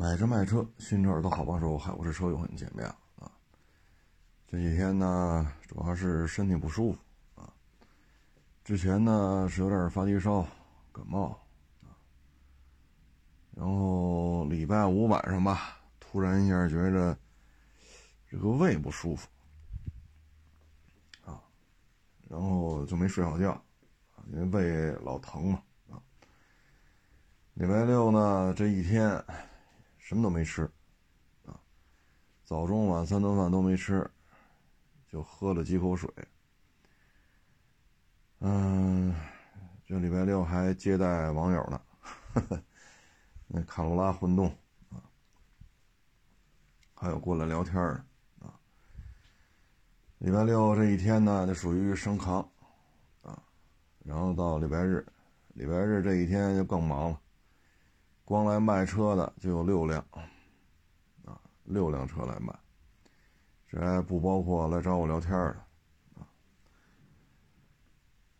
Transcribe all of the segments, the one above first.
买车卖车，新车耳朵好帮手，海沃士车友很见面啊。这几天呢，主要是身体不舒服啊。之前呢是有点发低烧、感冒啊，然后礼拜五晚上吧，突然一下觉着这个胃不舒服啊，然后就没睡好觉，因为胃老疼嘛。礼拜六呢，这一天。什么都没吃，啊，早中晚三顿饭都没吃，就喝了几口水。嗯，这礼拜六还接待网友呢，那卡罗拉混动啊，还有过来聊天的啊。礼拜六这一天呢，就属于升扛啊，然后到礼拜日，礼拜日这一天就更忙了。光来卖车的就有六辆，啊，六辆车来卖，这还不包括来找我聊天的，啊，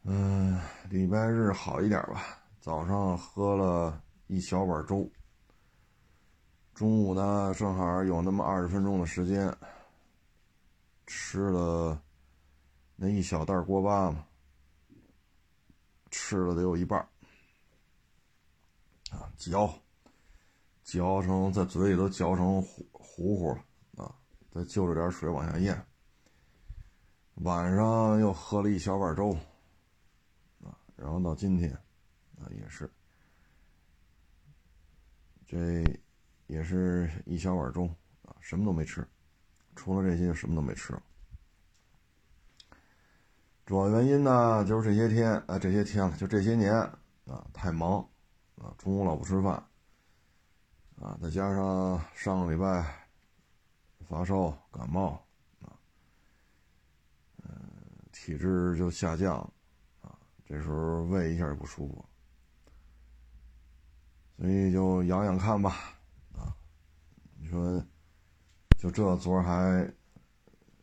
嗯，礼拜日好一点吧，早上喝了一小碗粥，中午呢正好有那么二十分钟的时间，吃了那一小袋锅巴嘛，吃了得有一半。啊，嚼，嚼成在嘴里都嚼成糊糊糊了啊！再就着点水往下咽。晚上又喝了一小碗粥，啊，然后到今天，啊，也是，这也是一小碗粥啊，什么都没吃，除了这些就什么都没吃了。主要原因呢，就是这些天啊，这些天了，就这些年啊，太忙。啊，中午老不吃饭，啊，再加上上个礼拜发烧感冒，啊，嗯，体质就下降，啊，这时候胃一下就不舒服，所以就养养看吧，啊，你说，就这昨儿还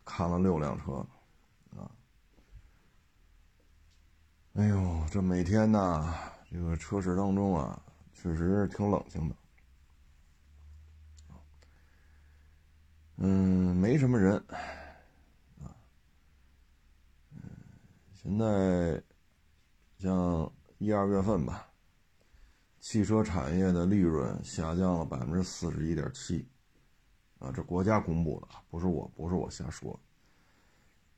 看了六辆车，啊，哎呦，这每天呢。这个车市当中啊，确实挺冷清的，嗯，没什么人，啊，嗯，现在像一二月份吧，汽车产业的利润下降了百分之四十一点七，啊，这国家公布的，不是我，不是我瞎说，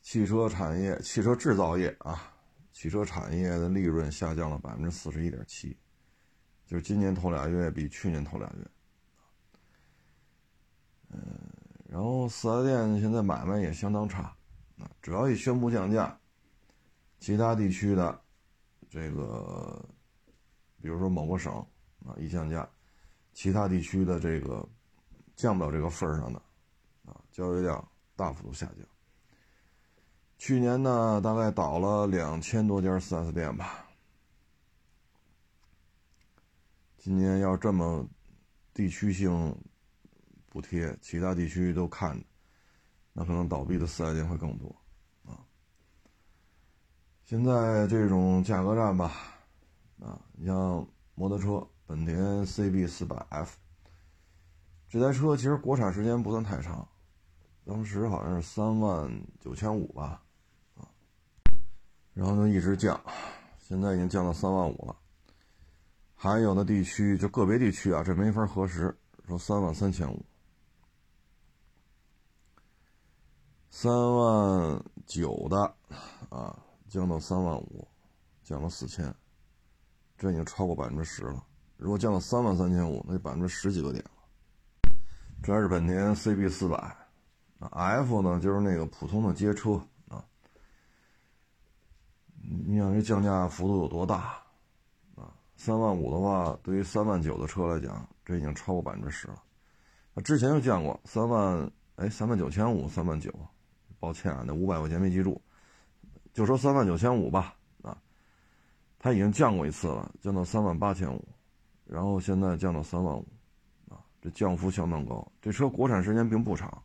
汽车产业、汽车制造业啊。汽车产业的利润下降了百分之四十一点七，就是今年头俩月比去年头俩月，嗯，然后四 S 店现在买卖也相当差，啊，只要一宣布降价，其他地区的这个，比如说某个省啊一降价，其他地区的这个降不了这个份儿上的，啊，交易量大幅度下降。去年呢，大概倒了两千多家 4S 店吧。今年要这么地区性补贴，其他地区都看着，那可能倒闭的 4S 店会更多啊。现在这种价格战吧，啊，你像摩托车，本田 CB400F 这台车，其实国产时间不算太长，当时好像是三万九千五吧。然后就一直降，现在已经降到三万五了。还有的地区就个别地区啊，这没法核实，说三万三千五，三万九的啊，降到三万五，降了四千，这已经超过百分之十了。如果降到三万三千五，那就百分之十几个点了。这是本田 CB 四百，，F 呢就是那个普通的街车。你想这降价幅度有多大啊？三万五的话，对于三万九的车来讲，这已经超过百分之十了。那之前就降过三万，哎，三万九千五，三万九，抱歉啊，那五百块钱没记住，就说三万九千五吧。啊，他已经降过一次了，降到三万八千五，然后现在降到三万五，啊，这降幅相当高。这车国产时间并不长，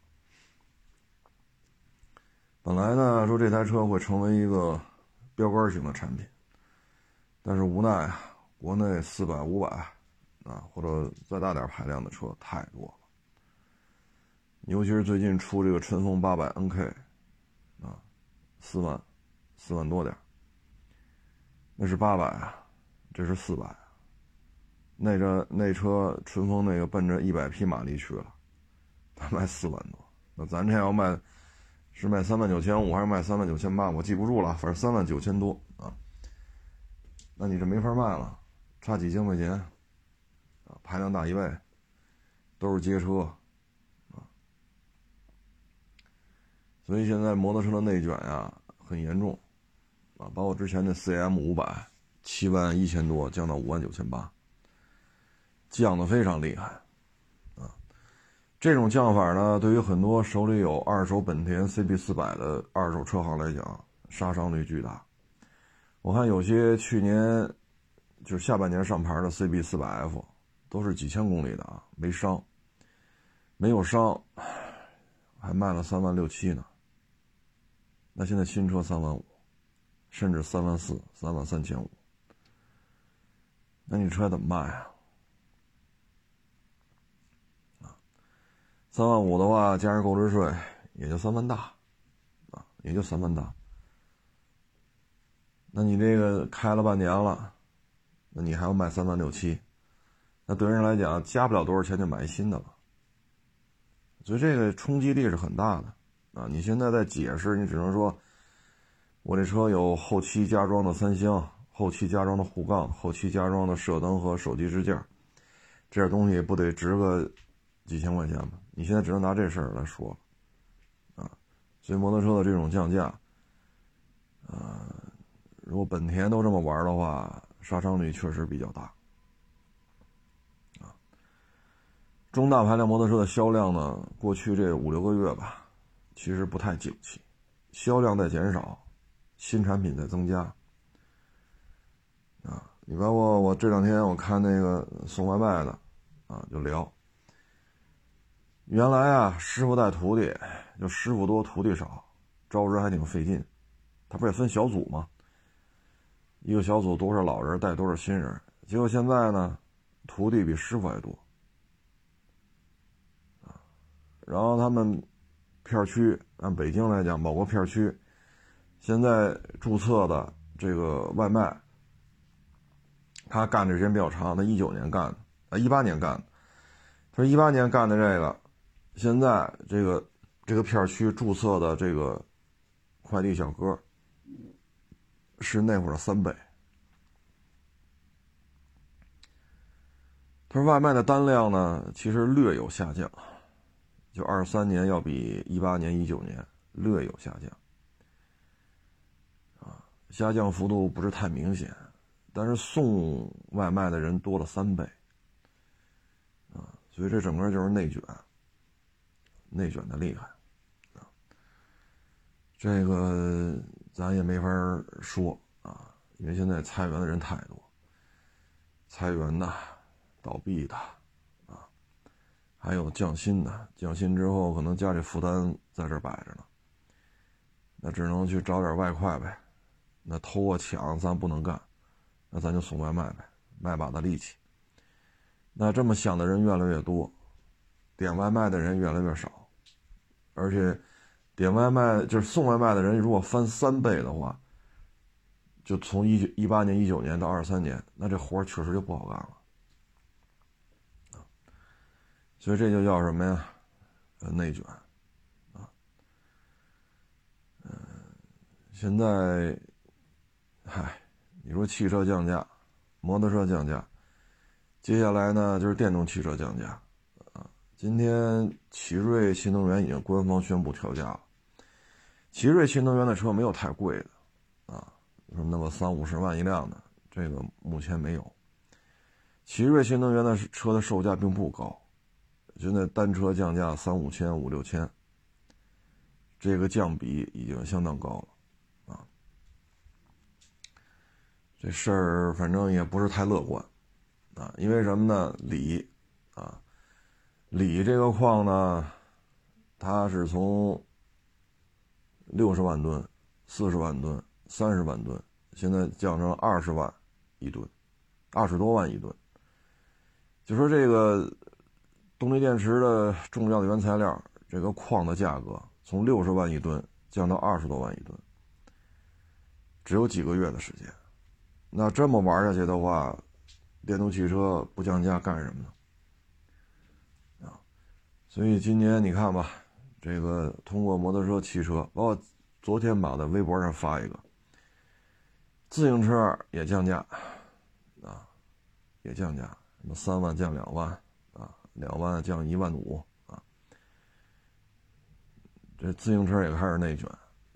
本来呢说这台车会成为一个。标杆型的产品，但是无奈啊，国内四百五百啊，或者再大点排量的车太多了。尤其是最近出这个春风八百 NK，啊，四万，四万多点那是八百啊，这是四百。那个那车春风那个奔着一百匹马力去了，他卖四万多。那咱这要卖，是卖三万九千五还是卖三万九千八？我记不住了，反正三万九千多啊。那你这没法卖了，差几千块钱啊，排量大一倍，都是街车啊。所以现在摩托车的内卷呀很严重啊，把我之前的 CM 五百七万一千多降到五万九千八。降的非常厉害，这种降法呢，对于很多手里有二手本田 CB 四百的二手车行来讲，杀伤力巨大。我看有些去年就是下半年上牌的 CB 四百 F，都是几千公里的啊，没伤，没有伤，还卖了三万六七呢。那现在新车三万五，甚至三万四、三万三千五，那你车怎么卖啊？三万五的话，加上购置税，也就三万大，啊，也就三万大。那你这个开了半年了，那你还要卖三万六七，那对人来讲，加不了多少钱就买新的了。所以这个冲击力是很大的，啊，你现在在解释，你只能说，我这车有后期加装的三厢，后期加装的护杠，后期加装的射灯和手机支架，这点东西不得值个几千块钱吧？你现在只能拿这事儿来说，啊，所以摩托车的这种降价，啊，如果本田都这么玩的话，杀伤力确实比较大，啊，中大排量摩托车的销量呢，过去这五六个月吧，其实不太景气，销量在减少，新产品在增加，啊，你包括我这两天我看那个送外卖的，啊，就聊。原来啊，师傅带徒弟，就师傅多徒弟少，招人还挺费劲。他不也分小组吗？一个小组多少老人带多少新人。结果现在呢，徒弟比师傅还多。然后他们片区按北京来讲，某个片区现在注册的这个外卖，他干的时间比较长，他一九年干的，啊一八年干的。他说一八年干的这个。现在这个这个片区注册的这个快递小哥是那会儿的三倍。他说外卖的单量呢，其实略有下降，就二三年要比一八年、一九年略有下降，啊，下降幅度不是太明显，但是送外卖的人多了三倍，啊，所以这整个就是内卷。内卷的厉害，啊，这个咱也没法说啊，因为现在裁员的人太多，裁员的、倒闭的，啊，还有降薪的，降薪之后可能家里负担在这摆着呢，那只能去找点外快呗，那偷啊抢咱不能干，那咱就送外卖呗，卖把子力气。那这么想的人越来越多，点外卖的人越来越少。而且，点外卖就是送外卖的人，如果翻三倍的话，就从一九一八年、一九年到二三年，那这活确实就不好干了所以这就叫什么呀？呃，内卷啊。嗯，现在，嗨，你说汽车降价，摩托车降价，接下来呢就是电动汽车降价。今天奇瑞新能源已经官方宣布调价了。奇瑞新能源的车没有太贵的，啊，什么那么三五十万一辆的，这个目前没有。奇瑞新能源的车的售价并不高，现在单车降价三五千、五六千，这个降比已经相当高了，啊，这事儿反正也不是太乐观，啊，因为什么呢？锂，锂这个矿呢，它是从六十万吨、四十万吨、三十万吨，现在降成二十万一吨，二十多万一吨。就说这个动力电池的重要的原材料，这个矿的价格从六十万一吨降到二十多万一吨，只有几个月的时间。那这么玩下去的话，电动汽车不降价干什么呢？所以今年你看吧，这个通过摩托车、汽车，包括昨天吧，在微博上发一个，自行车也降价，啊，也降价，什么三万降两万，啊，两万降一万五，啊，这自行车也开始内卷，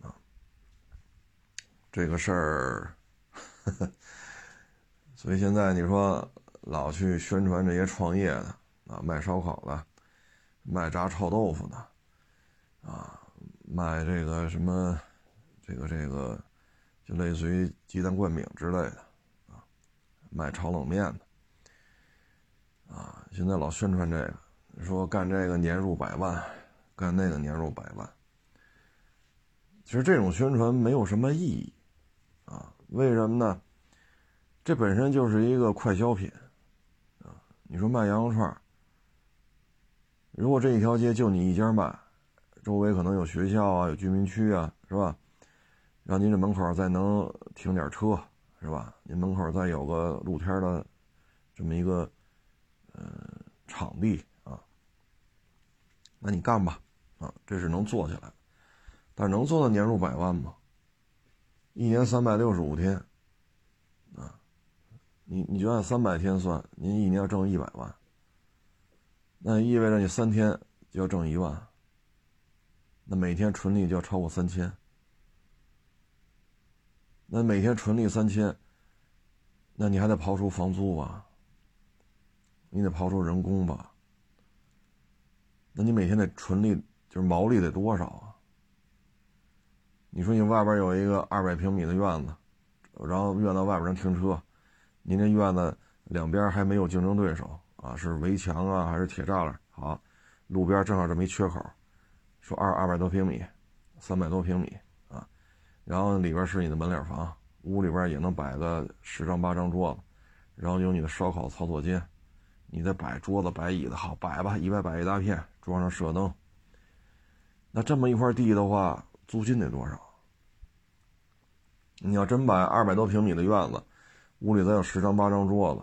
啊，这个事儿。所以现在你说老去宣传这些创业的啊，卖烧烤的，卖炸臭豆腐的，啊，卖这个什么，这个这个，就类似于鸡蛋灌饼之类的，啊，卖炒冷面的，啊，现在老宣传这个，说干这个年入百万，干那个年入百万。其实这种宣传没有什么意义，啊，为什么呢？这本身就是一个快消品，啊，你说卖羊肉串如果这一条街就你一家卖，周围可能有学校啊，有居民区啊，是吧？让您这门口再能停点车，是吧？您门口再有个露天的这么一个呃场地啊，那你干吧，啊，这是能做起来，但能做到年入百万吗？一年三百六十五天。啊你你就按三百天算，您一年要挣一百万，那意味着你三天就要挣一万，那每天纯利就要超过三千，那每天纯利三千，那你还得刨出房租吧，你得刨出人工吧，那你每天得纯利就是毛利得多少啊？你说你外边有一个二百平米的院子，然后院子外边能停车。您这院子两边还没有竞争对手啊？是围墙啊，还是铁栅栏？好，路边正好这么一缺口，说二二百多平米，三百多平米啊。然后里边是你的门脸房，屋里边也能摆个十张八张桌子，然后有你的烧烤操作间，你再摆桌子摆椅子，好摆吧，一摆摆一大片，装上射灯。那这么一块地的话，租金得多少？你要真摆二百多平米的院子。屋里再有十张八张桌子，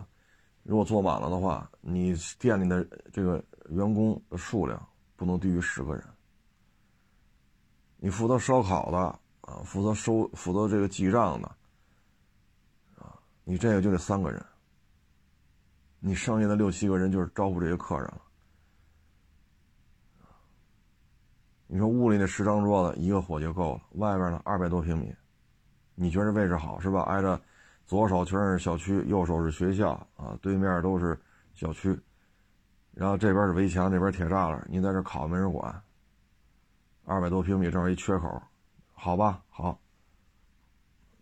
如果坐满了的话，你店里的这个员工的数量不能低于十个人。你负责烧烤的啊，负责收、负责这个记账的啊，你这个就得三个人。你剩下的六七个人就是招呼这些客人了。你说屋里那十张桌子一个伙计够了，外边呢二百多平米，你觉得位置好是吧？挨着。左手全是小区，右手是学校啊，对面都是小区，然后这边是围墙，那边铁栅栏，你在这烤没人管。二百多平米，正好一缺口，好吧，好。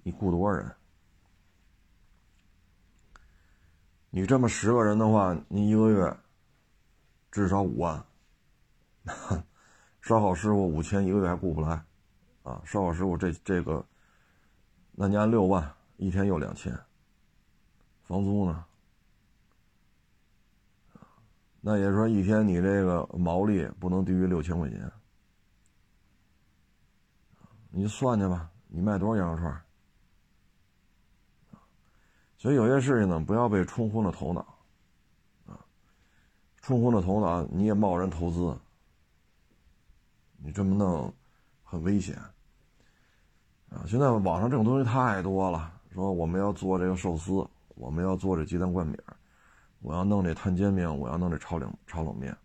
你雇多少人？你这么十个人的话，你一个月至少五万。烧烤师傅五千一个月还雇不来，啊，烧烤师傅这这个，那你按六万。一天又两千，房租呢？那也说一天你这个毛利不能低于六千块钱，你算去吧，你卖多少羊肉串？所以有些事情呢，不要被冲昏了头脑，啊，冲昏了头脑你也贸然投资，你这么弄很危险，啊，现在网上这种东西太多了。说我们要做这个寿司，我们要做这鸡蛋灌饼，我要弄这摊煎饼，我要弄这炒冷炒冷面。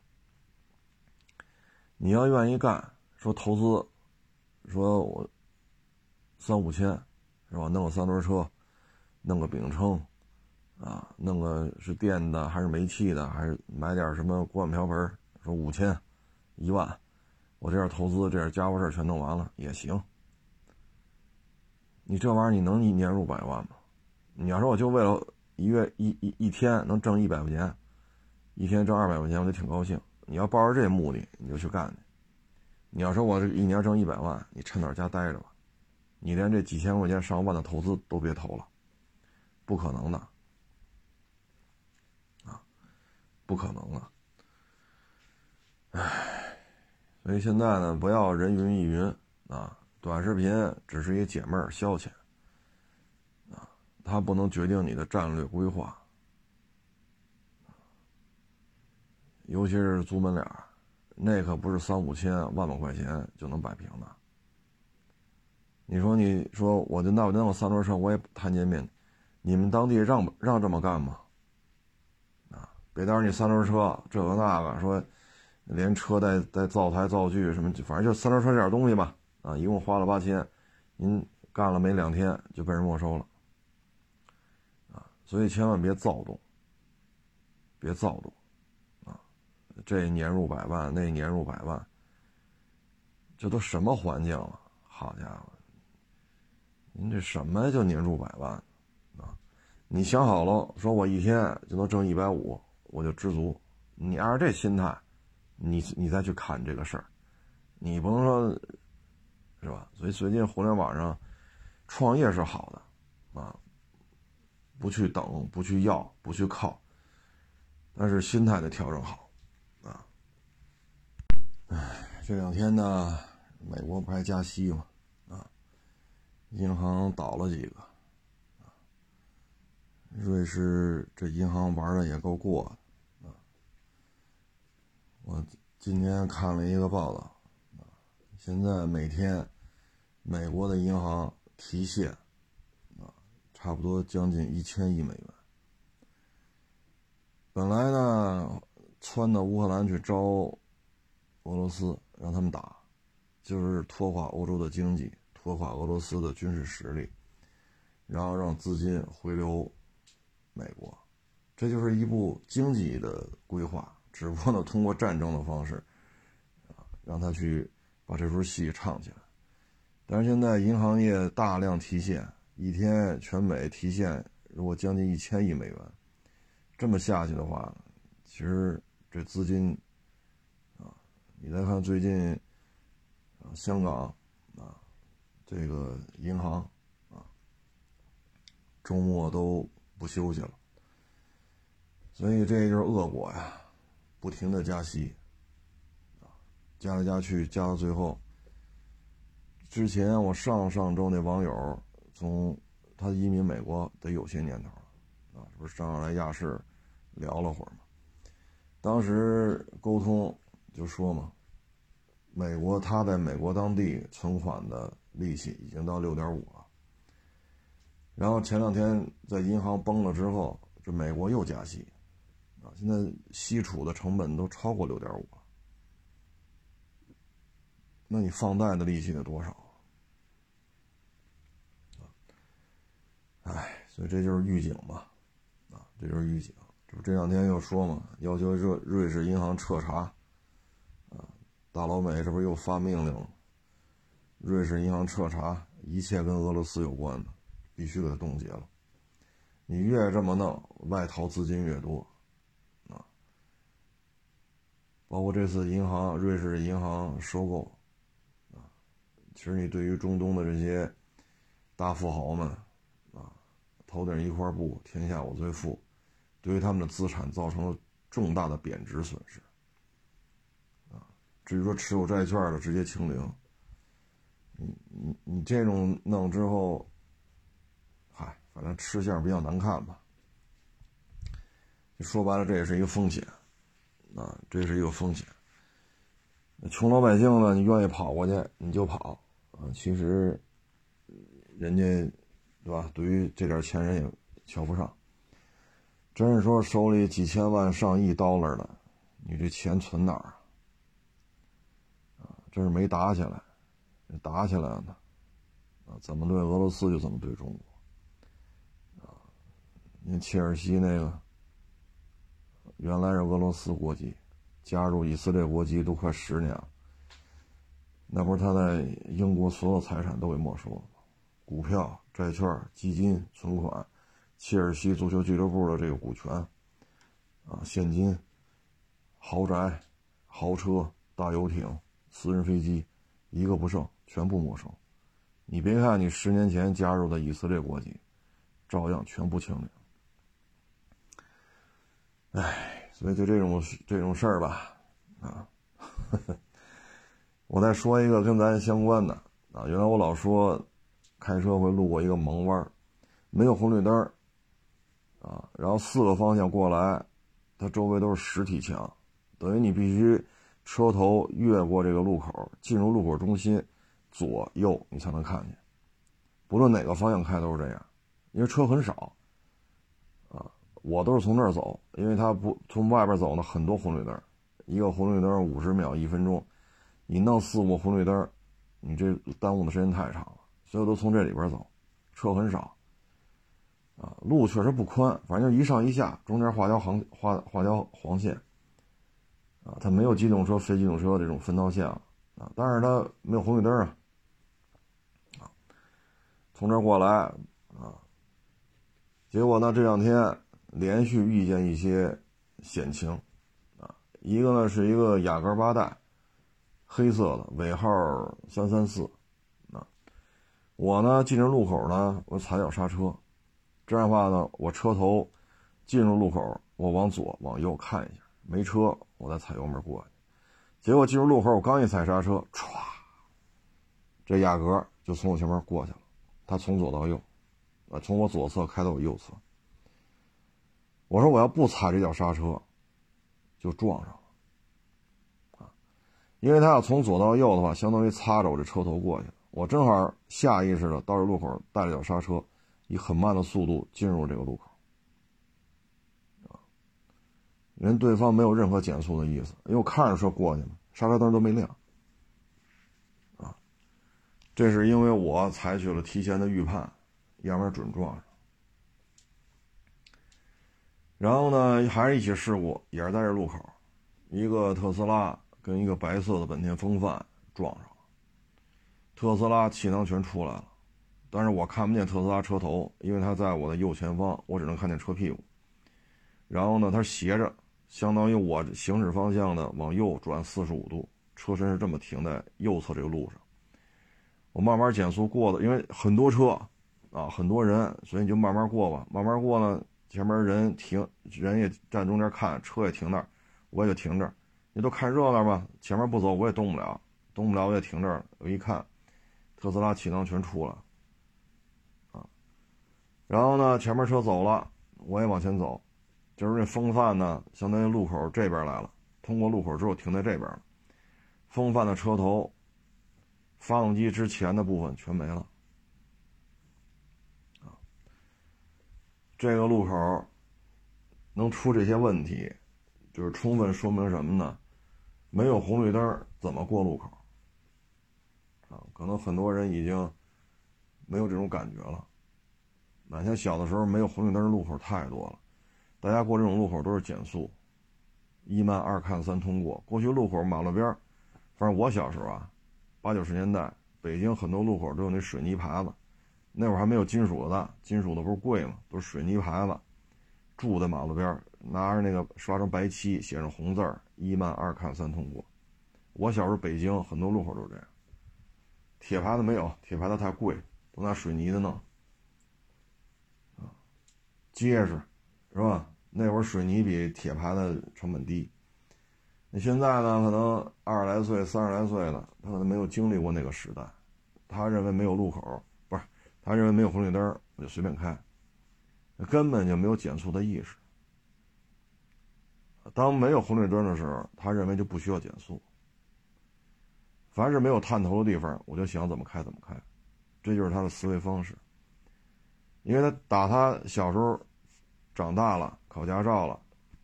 你要愿意干，说投资，说我三五千，是吧？弄个三轮车，弄个饼铛，啊，弄个是电的还是煤气的，还是买点什么锅碗瓢盆？说五千，一万，我这点投资，这点家伙事全弄完了也行。你这玩意儿你能一年入百万吗？你要说我就为了一月一一一天能挣一百块钱，一天挣二百块钱，我就挺高兴。你要抱着这目的，你就去干去。你要说我这一年挣一百万，你趁点家待着吧。你连这几千块钱上万的投资都别投了，不可能的。啊，不可能的！唉，所以现在呢，不要人云亦云啊，短视频只是一解闷儿消遣啊，它不能决定你的战略规划，尤其是租门脸儿那可不是三五千、万把块钱就能摆平的。你说，你说，我就那我弄个三轮车，我也摊煎饼，你们当地让让这么干吗？啊，别到时候你三轮车这个那个，说连车带带灶台灶具什么，反正就三轮车这点东西吧，啊，一共花了八千，您干了没两天就被人没收了，啊，所以千万别躁动，别躁动，啊，这年入百万，那年入百万，这都什么环境了？好家伙！您这什么叫年入百万啊？你想好了，说我一天就能挣一百五，我就知足。你按照这心态，你你再去看这个事儿，你不能说，是吧？所以最近互联网上创业是好的啊，不去等，不去要，不去靠，但是心态得调整好啊。唉，这两天呢，美国不还加息吗？啊银行倒了几个，瑞士这银行玩的也够过的，啊！我今天看了一个报道，现在每天美国的银行提现，啊，差不多将近一千亿美元。本来呢，窜到乌克兰去招俄罗斯，让他们打，就是拖垮欧洲的经济。拖垮俄罗斯的军事实力，然后让资金回流美国，这就是一部经济的规划。只不过呢，通过战争的方式，让他去把这出戏唱起来。但是现在银行业大量提现，一天全美提现如果将近一千亿美元，这么下去的话，其实这资金，啊，你再看最近，啊，香港。啊这个银行啊，周末都不休息了，所以这就是恶果呀，不停的加息，加来加去，加到最后，之前我上上周那网友从他移民美国得有些年头了，啊，这不是上来亚视聊了会儿吗？当时沟通就说嘛，美国他在美国当地存款的。利息已经到六点五了，然后前两天在银行崩了之后，这美国又加息，啊，现在息储的成本都超过六点五，那你放贷的利息得多少？哎，所以这就是预警嘛，啊，这就是预警。这不这两天又说嘛，要求瑞瑞士银行彻查，啊，大老美这不又发命令了？瑞士银行彻查一切跟俄罗斯有关的，必须给它冻结了。你越这么弄，外逃资金越多，啊，包括这次银行瑞士银行收购，其实你对于中东的这些大富豪们，啊，头顶一块布，天下我最富，对于他们的资产造成了重大的贬值损失，啊，至于说持有债券的直接清零。你你你这种弄之后，嗨，反正吃相比较难看吧。说白了，这也是一个风险，啊，这是一个风险。穷老百姓呢，你愿意跑过去你就跑，啊，其实人家，对吧？对于这点钱人也瞧不上。真是说手里几千万上亿 dollar 的，你这钱存哪儿啊？真是没打起来。打起来了呢，啊，怎么对俄罗斯就怎么对中国，啊，那切尔西那个原来是俄罗斯国籍，加入以色列国籍都快十年了，那不是他在英国所有财产都给没收了吗？股票、债券、基金、存款，切尔西足球俱乐部的这个股权，啊，现金、豪宅、豪车、大游艇、私人飞机，一个不剩。全部没收，你别看你十年前加入的以色列国籍，照样全部清零。哎，所以就这种这种事儿吧，啊，呵 呵我再说一个跟咱相关的。啊，原来我老说开车会路过一个盲弯，没有红绿灯啊，然后四个方向过来，它周围都是实体墙，等于你必须车头越过这个路口，进入路口中心，左右你才能看见，不论哪个方向开都是这样，因为车很少。我都是从那儿走，因为他不从外边走呢，很多红绿灯，一个红绿灯五十秒一分钟，你弄四五个红绿灯，你这耽误的时间太长了，所以都从这里边走，车很少，啊，路确实不宽，反正就一上一下，中间画条横画画条黄线，啊，它没有机动车、非机动车这种分道线啊，但是它没有红绿灯啊，啊，从这过来啊，结果呢这两天。连续遇见一些险情，啊，一个呢是一个雅阁八代，黑色的，尾号三三四，啊，我呢进入路口呢，我踩脚刹车，这样的话呢，我车头进入路口，我往左往右看一下，没车，我再踩油门过去，结果进入路口，我刚一踩刹车，歘，这雅阁就从我前面过去了，他从左到右，啊，从我左侧开到我右侧。我说我要不踩这脚刹车，就撞上，因为他要从左到右的话，相当于擦着我这车头过去。我正好下意识的到这路口带着脚刹车，以很慢的速度进入这个路口，人对方没有任何减速的意思，因为我看着车过去了，刹车灯都没亮，啊，这是因为我采取了提前的预判，要不然准撞上。然后呢，还是一起事故，也是在这路口，一个特斯拉跟一个白色的本田锋范撞上了，特斯拉气囊全出来了，但是我看不见特斯拉车头，因为它在我的右前方，我只能看见车屁股。然后呢，它斜着，相当于我行驶方向呢往右转四十五度，车身是这么停在右侧这个路上。我慢慢减速过的，因为很多车啊，很多人，所以你就慢慢过吧，慢慢过呢。前面人停，人也站中间看，车也停那儿，我也就停这儿。你都看热闹吧，前面不走我也动不了，动不了我也停这儿。我一看，特斯拉气囊全出了，啊，然后呢，前面车走了，我也往前走，就是这风范呢，相当于路口这边来了，通过路口之后停在这边了。风范的车头，发动机之前的部分全没了。这个路口能出这些问题，就是充分说明什么呢？没有红绿灯怎么过路口？啊，可能很多人已经没有这种感觉了。那像小的时候没有红绿灯的路口太多了，大家过这种路口都是减速，一慢二看三通过。过去路口马路边反正我小时候啊，八九十年代，北京很多路口都有那水泥牌子。那会儿还没有金属的，金属的不是贵吗？都是水泥牌子，住在马路边拿着那个刷成白漆，写上红字儿，一慢二看三通过。我小时候北京很多路口都是这样，铁牌子没有，铁牌子太贵，都拿水泥的弄，啊，结实，是吧？那会儿水泥比铁牌子成本低。那现在呢？可能二十来岁、三十来岁了，他可能没有经历过那个时代，他认为没有路口。不是他认为没有红绿灯，我就随便开，根本就没有减速的意识。当没有红绿灯的时候，他认为就不需要减速。凡是没有探头的地方，我就想怎么开怎么开，这就是他的思维方式。因为他打他小时候长大了，考驾照了，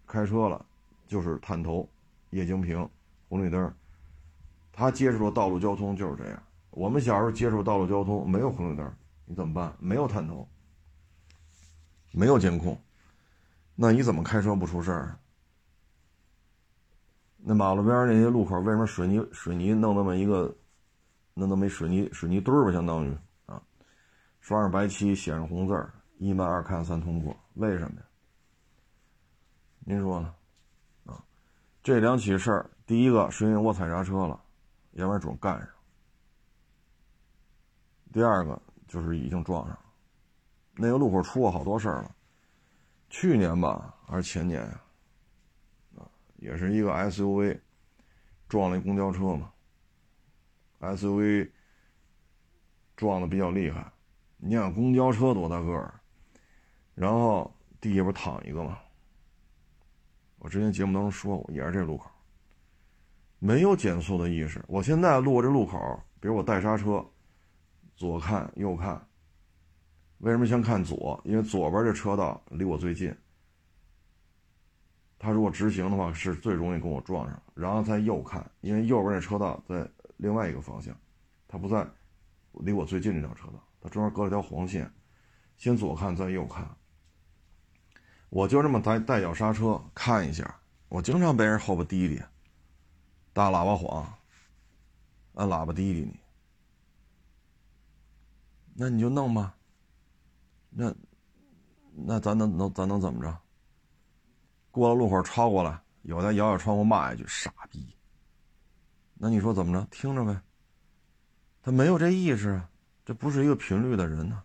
开车了，就是探头、液晶屏、红绿灯。他接触的道路交通就是这样。我们小时候接触道路交通没有红绿灯。你怎么办？没有探头，没有监控，那你怎么开车不出事儿？那马路边那些路口为什么水泥水泥弄那么一个，弄那么一水泥水泥墩儿吧？相当于啊，刷上白漆，写上红字儿，一慢二看三通过，为什么呀？您说呢？啊，这两起事儿，第一个是因为我踩刹车了，要不然准干上。第二个。就是已经撞上了，那个路口出过好多事儿了。去年吧，还是前年呀？也是一个 SUV 撞了一公交车嘛，SUV 撞的比较厉害。你想公交车多大个儿，然后地下不躺一个吗？我之前节目当中说过，也是这路口，没有减速的意识。我现在路过这路口，比如我带刹车，左看右看。为什么先看左？因为左边这车道离我最近。他如果直行的话，是最容易跟我撞上。然后再右看，因为右边那车道在另外一个方向，他不在离我最近这条车道，他中间隔了条黄线。先左看再右看，我就这么带带脚刹车看一下。我经常被人后边滴滴，大喇叭晃，按喇叭滴滴你，那你就弄吧。那，那咱能能咱能怎么着？过了路口超过了，有的摇摇窗户骂一句“傻逼”。那你说怎么着？听着呗。他没有这意识，这不是一个频率的人呢。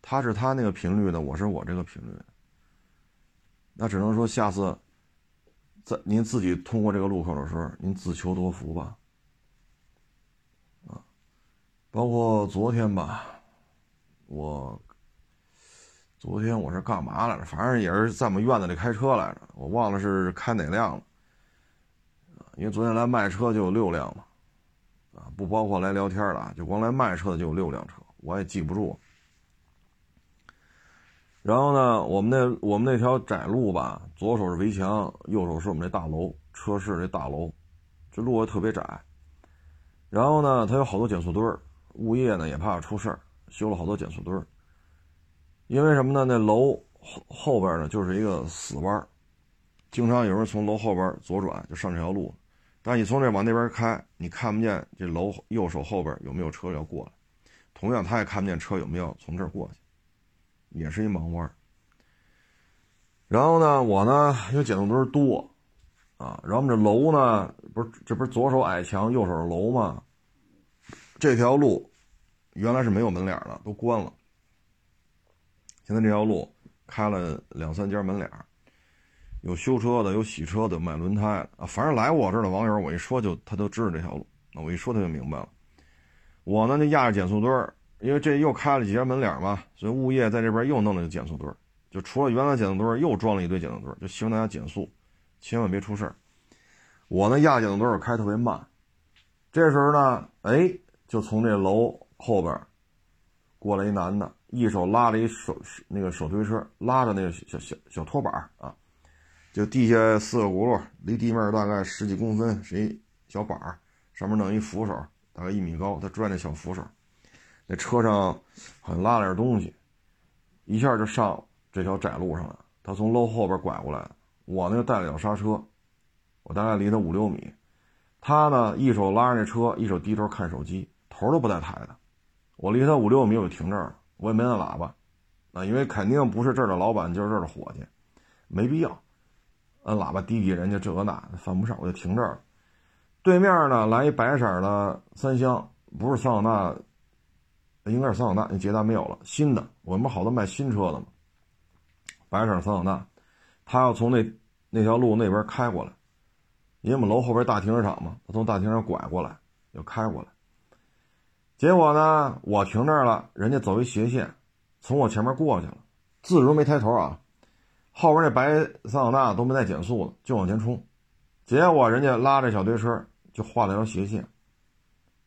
他是他那个频率的，我是我这个频率。那只能说下次，在您自己通过这个路口的时候，您自求多福吧。啊，包括昨天吧，我。昨天我是干嘛来着？反正也是在我们院子里开车来着，我忘了是开哪辆了。因为昨天来卖车就有六辆嘛，啊，不包括来聊天的，就光来卖车的就有六辆车，我也记不住。然后呢，我们那我们那条窄路吧，左手是围墙，右手是我们这大楼，车市这大楼，这路也特别窄。然后呢，它有好多减速墩儿，物业呢也怕出事儿，修了好多减速墩儿。因为什么呢？那楼后后边呢就是一个死弯经常有人从楼后边左转就上这条路，但你从这往那边开，你看不见这楼右手后边有没有车要过来，同样他也看不见车有没有从这儿过去，也是一盲弯然后呢，我呢因为减速墩多啊，然后我们这楼呢不是这不是左手矮墙右手楼吗？这条路原来是没有门脸的，都关了。现在这条路开了两三家门脸有修车的，有洗车的，卖轮胎的啊。反正来我这儿的网友，我一说就他都知道这条路。那我一说他就明白了。我呢就压着减速墩儿，因为这又开了几家门脸嘛，所以物业在这边又弄了个减速墩儿。就除了原来减速墩儿，又装了一堆减速墩儿，就希望大家减速，千万别出事儿。我呢压减速墩儿开特别慢，这时候呢，哎，就从这楼后边过来一男的。一手拉着一手那个手推车，拉着那个小小小拖板啊，就地下四个轱辘，离地面大概十几公分，是一小板儿，上面弄一扶手，大概一米高，他拽那小扶手，那车上好像拉了点东西，一下就上这条窄路上了。他从楼后边拐过来，我呢带了脚刹车，我大概离他五六米，他呢一手拉着那车，一手低头看手机，头都不带抬的，我离他五六米我就停这儿了。我也没按喇叭，啊，因为肯定不是这儿的老板，就是这儿的伙计，没必要按喇叭滴滴人家这那犯不上，我就停这儿。对面呢来一白色的三厢，不是桑塔纳，应该是桑塔纳，那捷达没有了，新的。我们好多卖新车的嘛，白色桑塔纳，他要从那那条路那边开过来，因为我们楼后边大停车场嘛，他从大停车场拐过来，要开过来。结果呢，我停那儿了，人家走一斜线，从我前面过去了，自如没抬头啊，后边那白桑塔纳都没带减速的，就往前冲，结果人家拉着小推车就画了条斜线，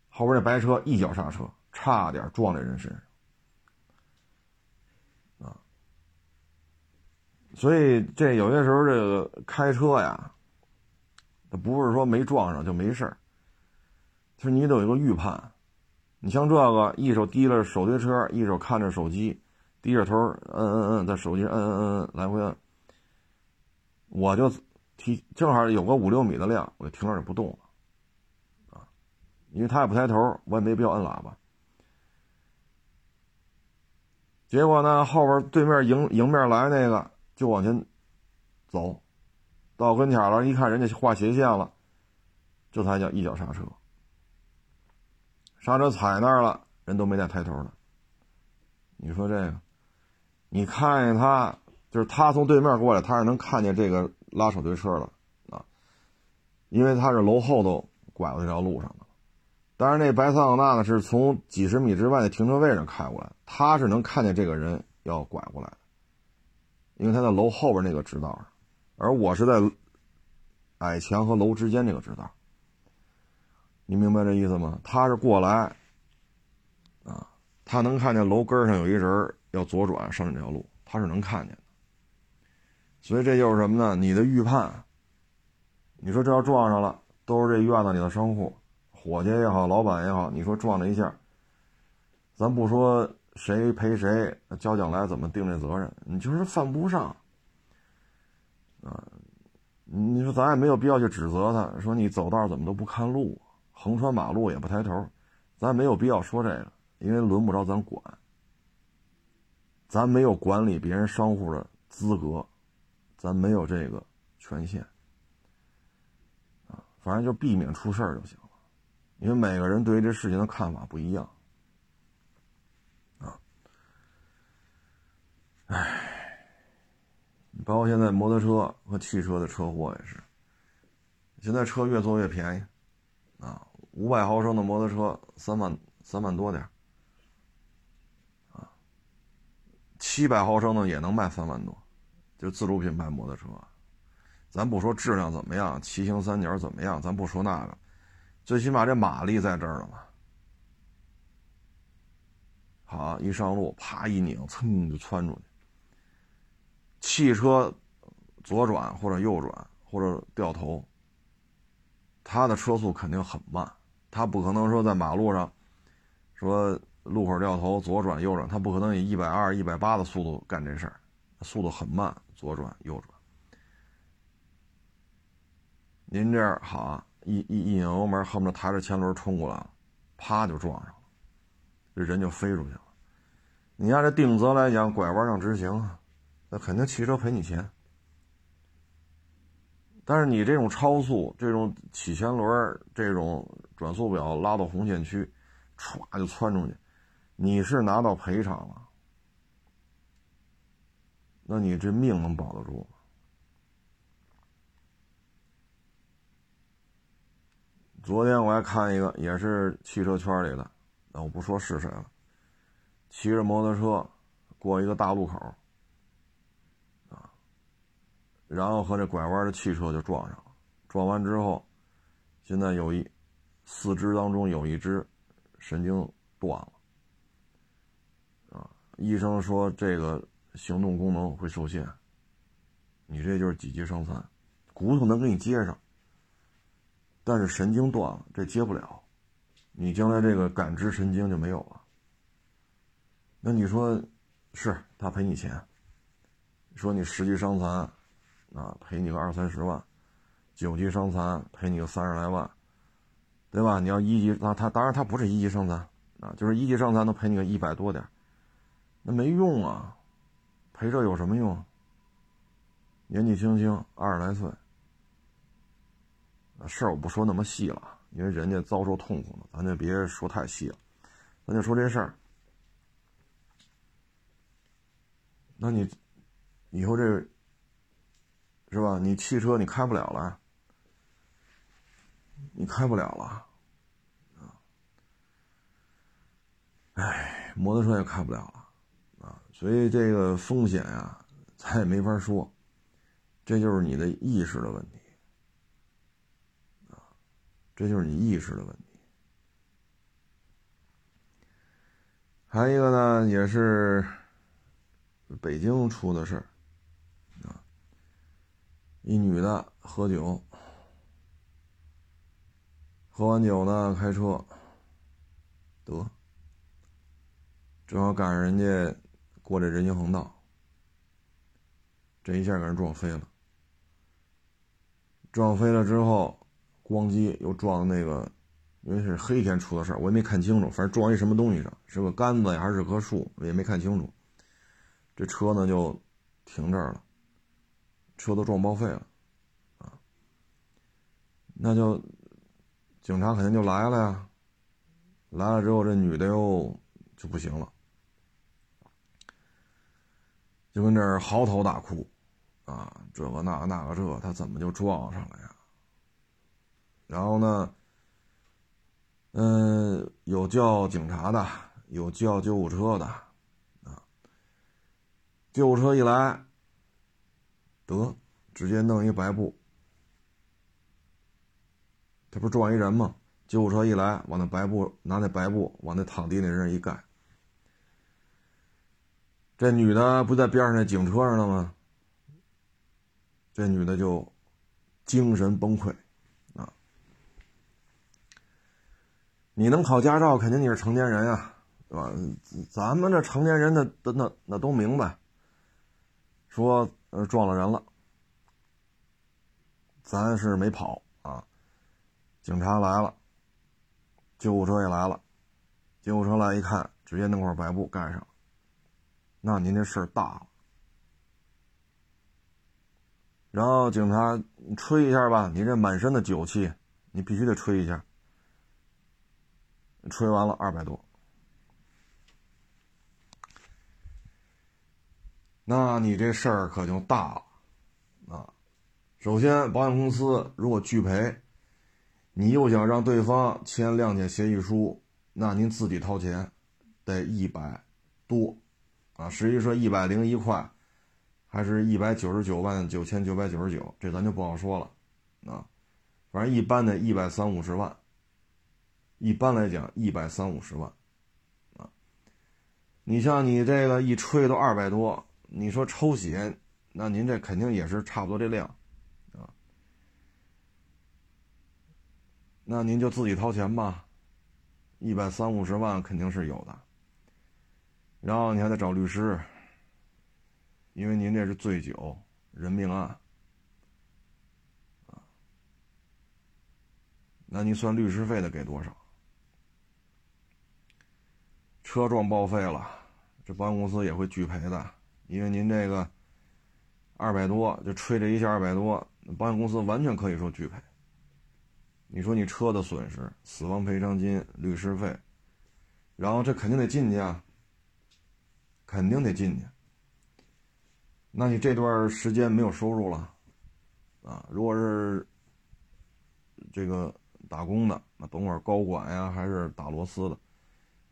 后边那白车一脚刹车，差点撞在人身上，啊，所以这有些时候这个开车呀，它不是说没撞上就没事儿，其实你得有一个预判。你像这个，一手提着手推车，一手看着手机，低着头，嗯嗯嗯，在手机上嗯嗯嗯来回摁。我就提正好有个五六米的量，我就停那儿不动了，啊，因为他也不抬头，我也没必要摁喇叭。结果呢，后边对面迎迎面来那个就往前走，到跟前了，一看人家画斜线了，这才叫一脚刹车。刹车踩那儿了，人都没带抬头的。你说这个，你看见他，就是他从对面过来，他是能看见这个拉手推车的啊。因为他是楼后头拐过这条路上的。但是那白桑塔纳呢，是从几十米之外的停车位上开过来，他是能看见这个人要拐过来，因为他在楼后边那个直道上，而我是在矮墙和楼之间这个直道。你明白这意思吗？他是过来，啊，他能看见楼根上有一人要左转上这条路，他是能看见的。所以这就是什么呢？你的预判。你说这要撞上了，都是这院子里的商户，伙计也好，老板也好，你说撞了一下，咱不说谁赔谁，交警来怎么定这责任？你就是犯不上，啊，你说咱也没有必要去指责他，说你走道怎么都不看路，横穿马路也不抬头，咱没有必要说这个，因为轮不着咱管，咱没有管理别人商户的资格，咱没有这个权限。啊反正就避免出事儿就行了，因为每个人对于这事情的看法不一样，啊，唉，包括现在摩托车和汽车的车祸也是，现在车越做越便宜，五百毫升的摩托车三万三万多点啊，七百毫升的也能卖三万多，就自主品牌摩托车。咱不说质量怎么样，骑行三角怎么样，咱不说那个，最起码这马力在这儿了嘛。好，一上路，啪一拧，噌就窜出去。汽车左转或者右转或者掉头，它的车速肯定很慢，他不可能说在马路上，说路口掉头左转右转，他不可能以一百二、一百八的速度干这事儿，速度很慢，左转右转。您这儿好，一一一拧油门，恨不得抬着前轮冲过来了，啪就撞上了，这人就飞出去了。你按这定责来讲，拐弯让直行，那肯定汽车赔你钱。但是你这种超速，这种起前轮，这种转速表拉到红线区，歘就窜出去，你是拿到赔偿了，那你这命能保得住吗？昨天我还看一个，也是汽车圈里的，那我不说是谁了。骑着摩托车过一个大路口，啊，然后和这拐弯的汽车就撞上了。撞完之后，现在有一四肢当中有一只神经断了，啊，医生说这个行动功能会受限。你这就是几级伤残，骨头能给你接上。但是神经断了，这接不了，你将来这个感知神经就没有了。那你说，是他赔你钱，说你十级伤残，啊，赔你个二三十万；九级伤残赔你个三十来万，对吧？你要一级，那他当然他不是一级伤残啊，就是一级伤残能赔你个一百多点，那没用啊，赔这有什么用？年纪轻轻二十来岁。事儿我不说那么细了，因为人家遭受痛苦了，咱就别说太细了，咱就说这事儿。那你以后这是吧？你汽车你开不了了，你开不了了啊！哎，摩托车也开不了了啊！所以这个风险呀，咱也没法说，这就是你的意识的问题。啊这就是你意识的问题。还有一个呢，也是北京出的事儿啊，一女的喝酒，喝完酒呢开车，得，正好赶上人家过这人行横道，这一下给人撞飞了，撞飞了之后。咣叽，又撞那个，因为是黑天出的事，我也没看清楚。反正撞一什么东西上，是个杆子呀，还是棵树，我也没看清楚。这车呢就停这儿了，车都撞报废了，啊，那就警察肯定就来了呀。来了之后，这女的又就不行了，就跟这儿嚎啕大哭，啊，这个那个那个这，他怎么就撞上了呀？然后呢，嗯，有叫警察的，有叫救护车的，啊，救护车一来，得直接弄一白布，他不是撞一人吗？救护车一来，往那白布拿那白布往那躺地那人一盖，这女的不在边上那警车上了吗？这女的就精神崩溃啊！你能考驾照，肯定你是成年人啊，是吧？咱们这成年人那那那都明白，说呃撞了人了，咱是没跑，警察来了。救护车也来了，救护车来一看，直接弄块白布盖上。那您这事儿大了。然后警察吹一下吧，你这满身的酒气，你必须得吹一下。吹完了二百多，那你这事儿可就大了啊！首先，保险公司如果拒赔。你又想让对方签谅解协议书，那您自己掏钱，得一百多，啊，实际说一百零一块，还是一百九十九万九千九百九十九，这咱就不好说了，啊，反正一般的一百三五十万，一般来讲一百三五十万，啊，你像你这个一吹都二百多，你说抽血，那您这肯定也是差不多这量。那您就自己掏钱吧，一百三五十万肯定是有的。然后你还得找律师，因为您这是醉酒人命案，啊，那您算律师费得给多少？车撞报废了，这保险公司也会拒赔的，因为您这个二百多就吹这一下二百多，保险公司完全可以说拒赔。你说你车的损失、死亡赔偿金、律师费，然后这肯定得进去啊，肯定得进去。那你这段时间没有收入了，啊，如果是这个打工的，那甭管高管呀还是打螺丝的，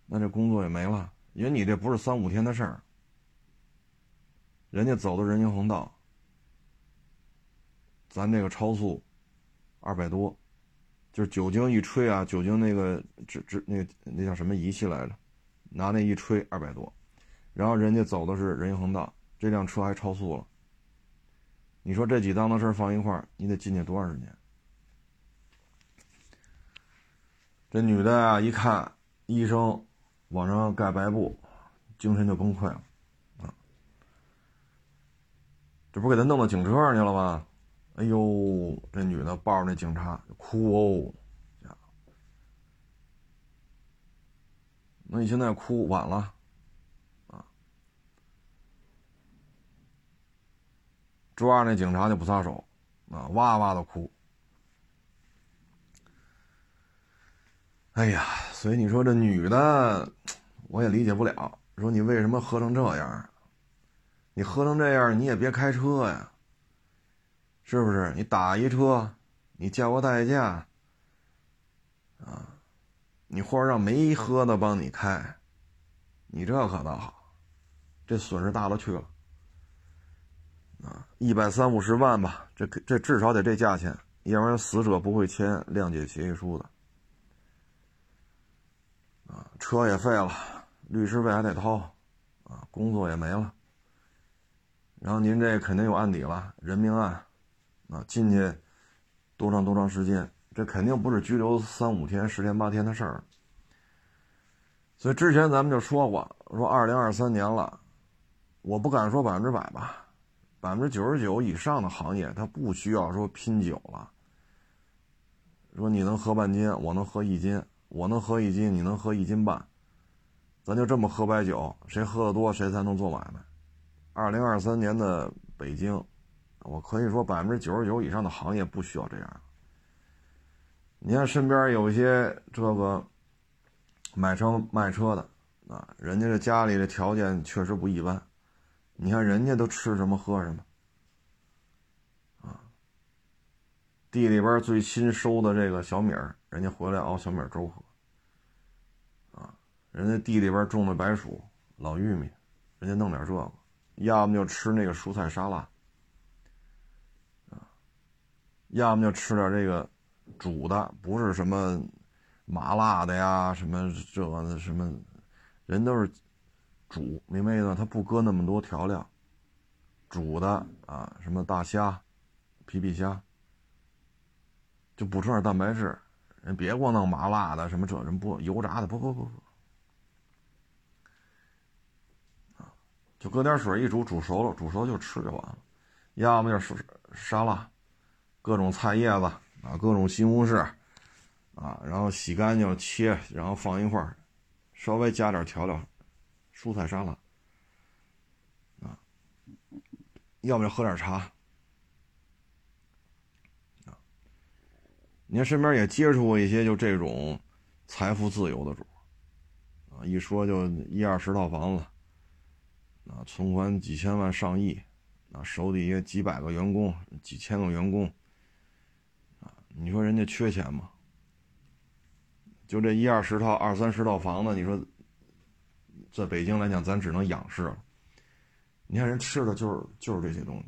那这工作也没了，因为你这不是三五天的事儿，人家走的人行横道，咱这个超速二百多。就是酒精一吹啊，酒精那个治治那那叫什么仪器来着？拿那一吹二百多，然后人家走的是人行横道，这辆车还超速了。你说这几档子事放一块儿，你得进去多长时间？这女的啊，一看医生往上盖白布，精神就崩溃了啊！这不给他弄到警车上去了吗？哎呦，这女的抱着那警察哭哦，那你现在哭晚了，啊，抓着那警察就不撒手，啊，哇哇的哭。哎呀，所以你说这女的，我也理解不了，说你为什么喝成这样？你喝成这样，你也别开车呀。是不是？你打一车，你叫个代驾，啊，你或者让没喝的帮你开，你这可倒好，这损失大了去了，啊，一百三五十万吧，这这至少得这价钱，要不然死者不会签谅解协议书的，啊，车也废了，律师费还得掏，啊，工作也没了，然后您这肯定有案底了，人命案。啊，进去多长多长时间？这肯定不是拘留三五天、十天八天的事儿。所以之前咱们就说过，说二零二三年了，我不敢说百分之百吧，百分之九十九以上的行业，它不需要说拼酒了。说你能喝半斤，我能喝一斤，我能喝一斤，你能喝一斤半，咱就这么喝白酒，谁喝的多，谁才能做买卖。二零二三年的北京。我可以说，百分之九十九以上的行业不需要这样。你看身边有一些这个买车卖车的啊，人家这家里的条件确实不一般。你看人家都吃什么喝什么啊？地里边最新收的这个小米，人家回来熬小米粥喝。啊，人家地里边种的白薯、老玉米，人家弄点这个，要么就吃那个蔬菜沙拉，要么就吃点这个煮的，不是什么麻辣的呀，什么这个什么，人都是煮，明白意思？他不搁那么多调料，煮的啊，什么大虾、皮皮虾。就补充点蛋白质，人别光弄麻辣的什么这人不油炸的不不不不，啊，就搁点水一煮，煮熟了，煮熟就吃就完了。要么就是沙拉，各种菜叶子啊，各种西红柿啊，然后洗干净切，然后放一块儿，稍微加点调料，蔬菜沙拉啊，要不就喝点茶。你看身边也接触过一些就这种财富自由的主啊，一说就一二十套房子，啊，存款几千万上亿，啊，手底下几百个员工、几千个员工，你说人家缺钱吗？就这一二十套、二三十套房子，你说在北京来讲，咱只能仰视了。你看人吃的就是就是这些东西。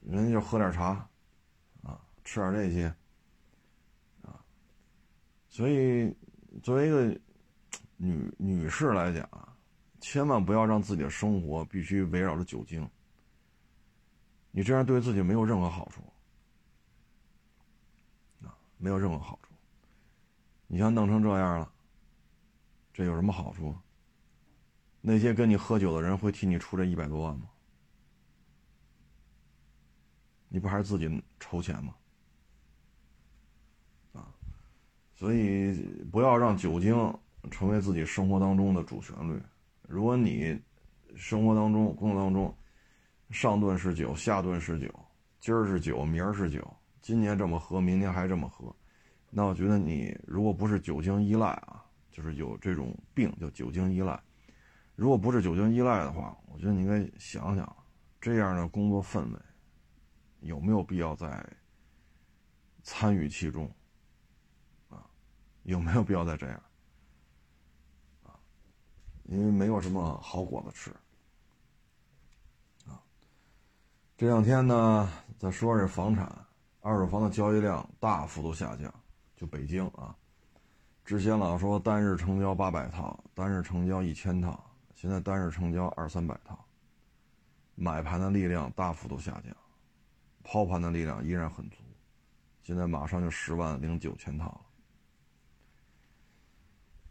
人家就喝点茶，啊，吃点这些，啊，所以作为一个女女士来讲啊，千万不要让自己的生活必须围绕着酒精，你这样对自己没有任何好处，啊，没有任何好处。你像弄成这样了，这有什么好处？那些跟你喝酒的人会替你出这一百多万吗？你不还是自己筹钱吗？啊，所以不要让酒精成为自己生活当中的主旋律。如果你生活当中、工作当中上顿是酒，下顿是酒，今儿是酒，明儿是酒，今年这么喝，明年还这么喝，那我觉得你如果不是酒精依赖啊，就是有这种病叫酒精依赖。如果不是酒精依赖的话，我觉得你应该想想这样的工作氛围。有没有必要再参与其中？啊，有没有必要再这样？啊，因为没有什么好果子吃。啊，这两天呢，再说这房产，二手房的交易量大幅度下降。就北京啊，之前老说单日成交八百套，单日成交一千套，现在单日成交二三百套，买盘的力量大幅度下降。抛盘的力量依然很足，现在马上就十万零九千套了。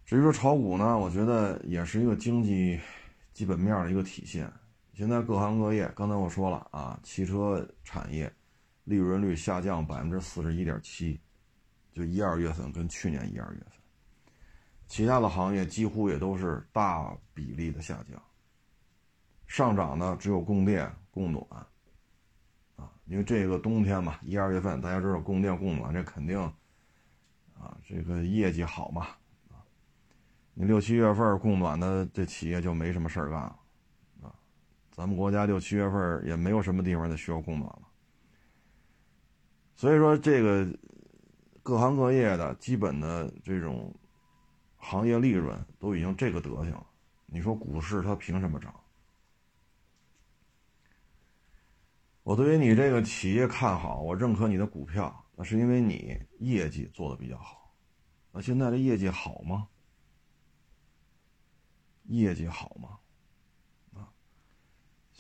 至于说炒股呢，我觉得也是一个经济基本面的一个体现。现在各行各业，刚才我说了啊，汽车产业利润率下降百分之四十一点七，就一二月份跟去年一二月份，其他的行业几乎也都是大比例的下降。上涨的只有供电、供暖。啊因为这个冬天嘛，一二月份大家知道供电供暖，这肯定啊，这个业绩好嘛啊。你六七月份供暖的这企业就没什么事儿干了。咱们国家六七月份也没有什么地方再需要供暖了。所以说，这个各行各业的基本的这种行业利润都已经这个德行了。你说股市它凭什么涨？我对于你这个企业看好，我认可你的股票，那是因为你业绩做的比较好。那现在的业绩好吗？业绩好吗？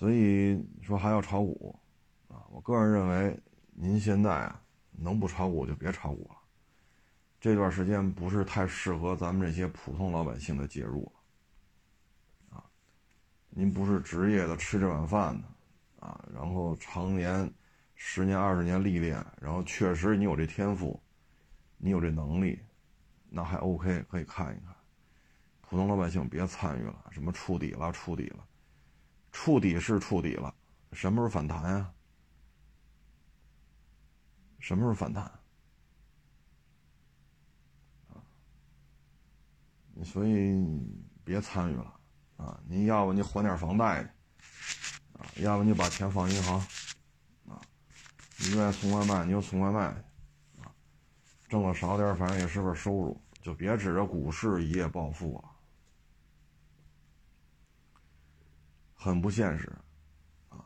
所以说还要炒股啊？我个人认为，您现在啊，能不炒股就别炒股了。这段时间不是太适合咱们这些普通老百姓的介入了。啊，您不是职业的，吃这碗饭的。啊，然后常年十年二十年历练，然后确实你有这天赋，你有这能力，那还 OK，可以看一看。普通老百姓别参与了，什么触底了，触底了，触底是触底了，什么时候反弹呀？什么时候反弹？所以别参与了啊！你要不你还点房贷去啊。要不你把钱放银行，啊你愿意送外卖，你就送外卖去，啊，挣的少点，反正也是份收入，就别指着股市一夜暴富啊，很不现实，啊。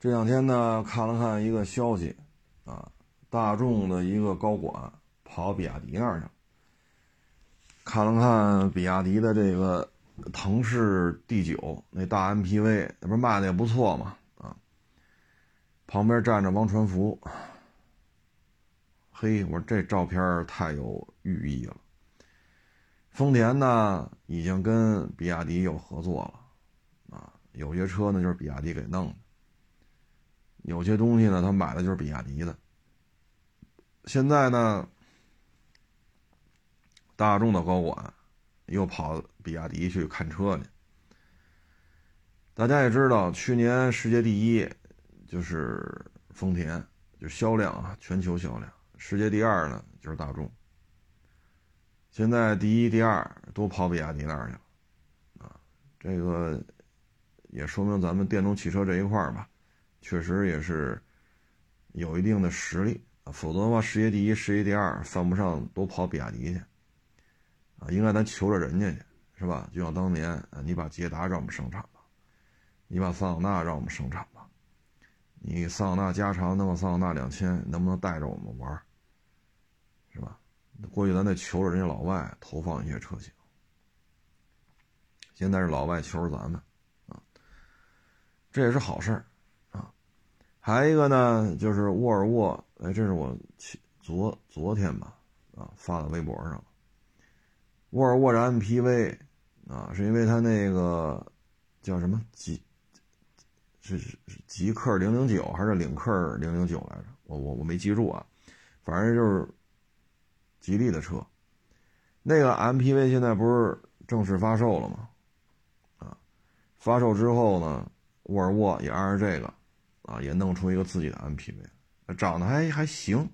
这两天呢，看了看一个消息，啊，大众的一个高管跑比亚迪那儿去了，看了看比亚迪的这个腾势 D 九那大 MPV，那不是卖的也不错嘛。啊旁边站着王传福，嘿，我说这照片太有寓意了。丰田呢，已经跟比亚迪有合作了，有些车呢就是比亚迪给弄的，有些东西呢他买的就是比亚迪的。现在呢，大众的高管又跑比亚迪去看车去。大家也知道，去年世界第一。就是丰田，就销量啊，全球销量，世界第二呢就是大众。现在第一、第二都跑比亚迪那儿去了，啊，这个也说明咱们电动汽车这一块儿吧，确实也是有一定的实力，否则的话，世界第一、世界第二犯不上都跑比亚迪去，啊，应该咱求着人家去，是吧？就像当年，你把捷达让我们生产吧，你把桑塔纳让我们生产吧。你桑塔纳加长那么桑塔纳两千，能不能带着我们玩是吧？过去咱得求着人家老外投放一些车型，现在是老外求着咱们，这也是好事儿啊。还一个呢，就是沃尔沃，哎，这是我昨昨天吧啊发到微博上了。沃尔沃的 MPV 啊，是因为它那个叫什么几？是是极客零零九还是领克零零九来着？我我我没记住啊，反正就是吉利的车。那个 MPV 现在不是正式发售了吗？啊，发售之后呢，沃尔沃也按照这个啊，也弄出一个自己的 MPV，长得还还行，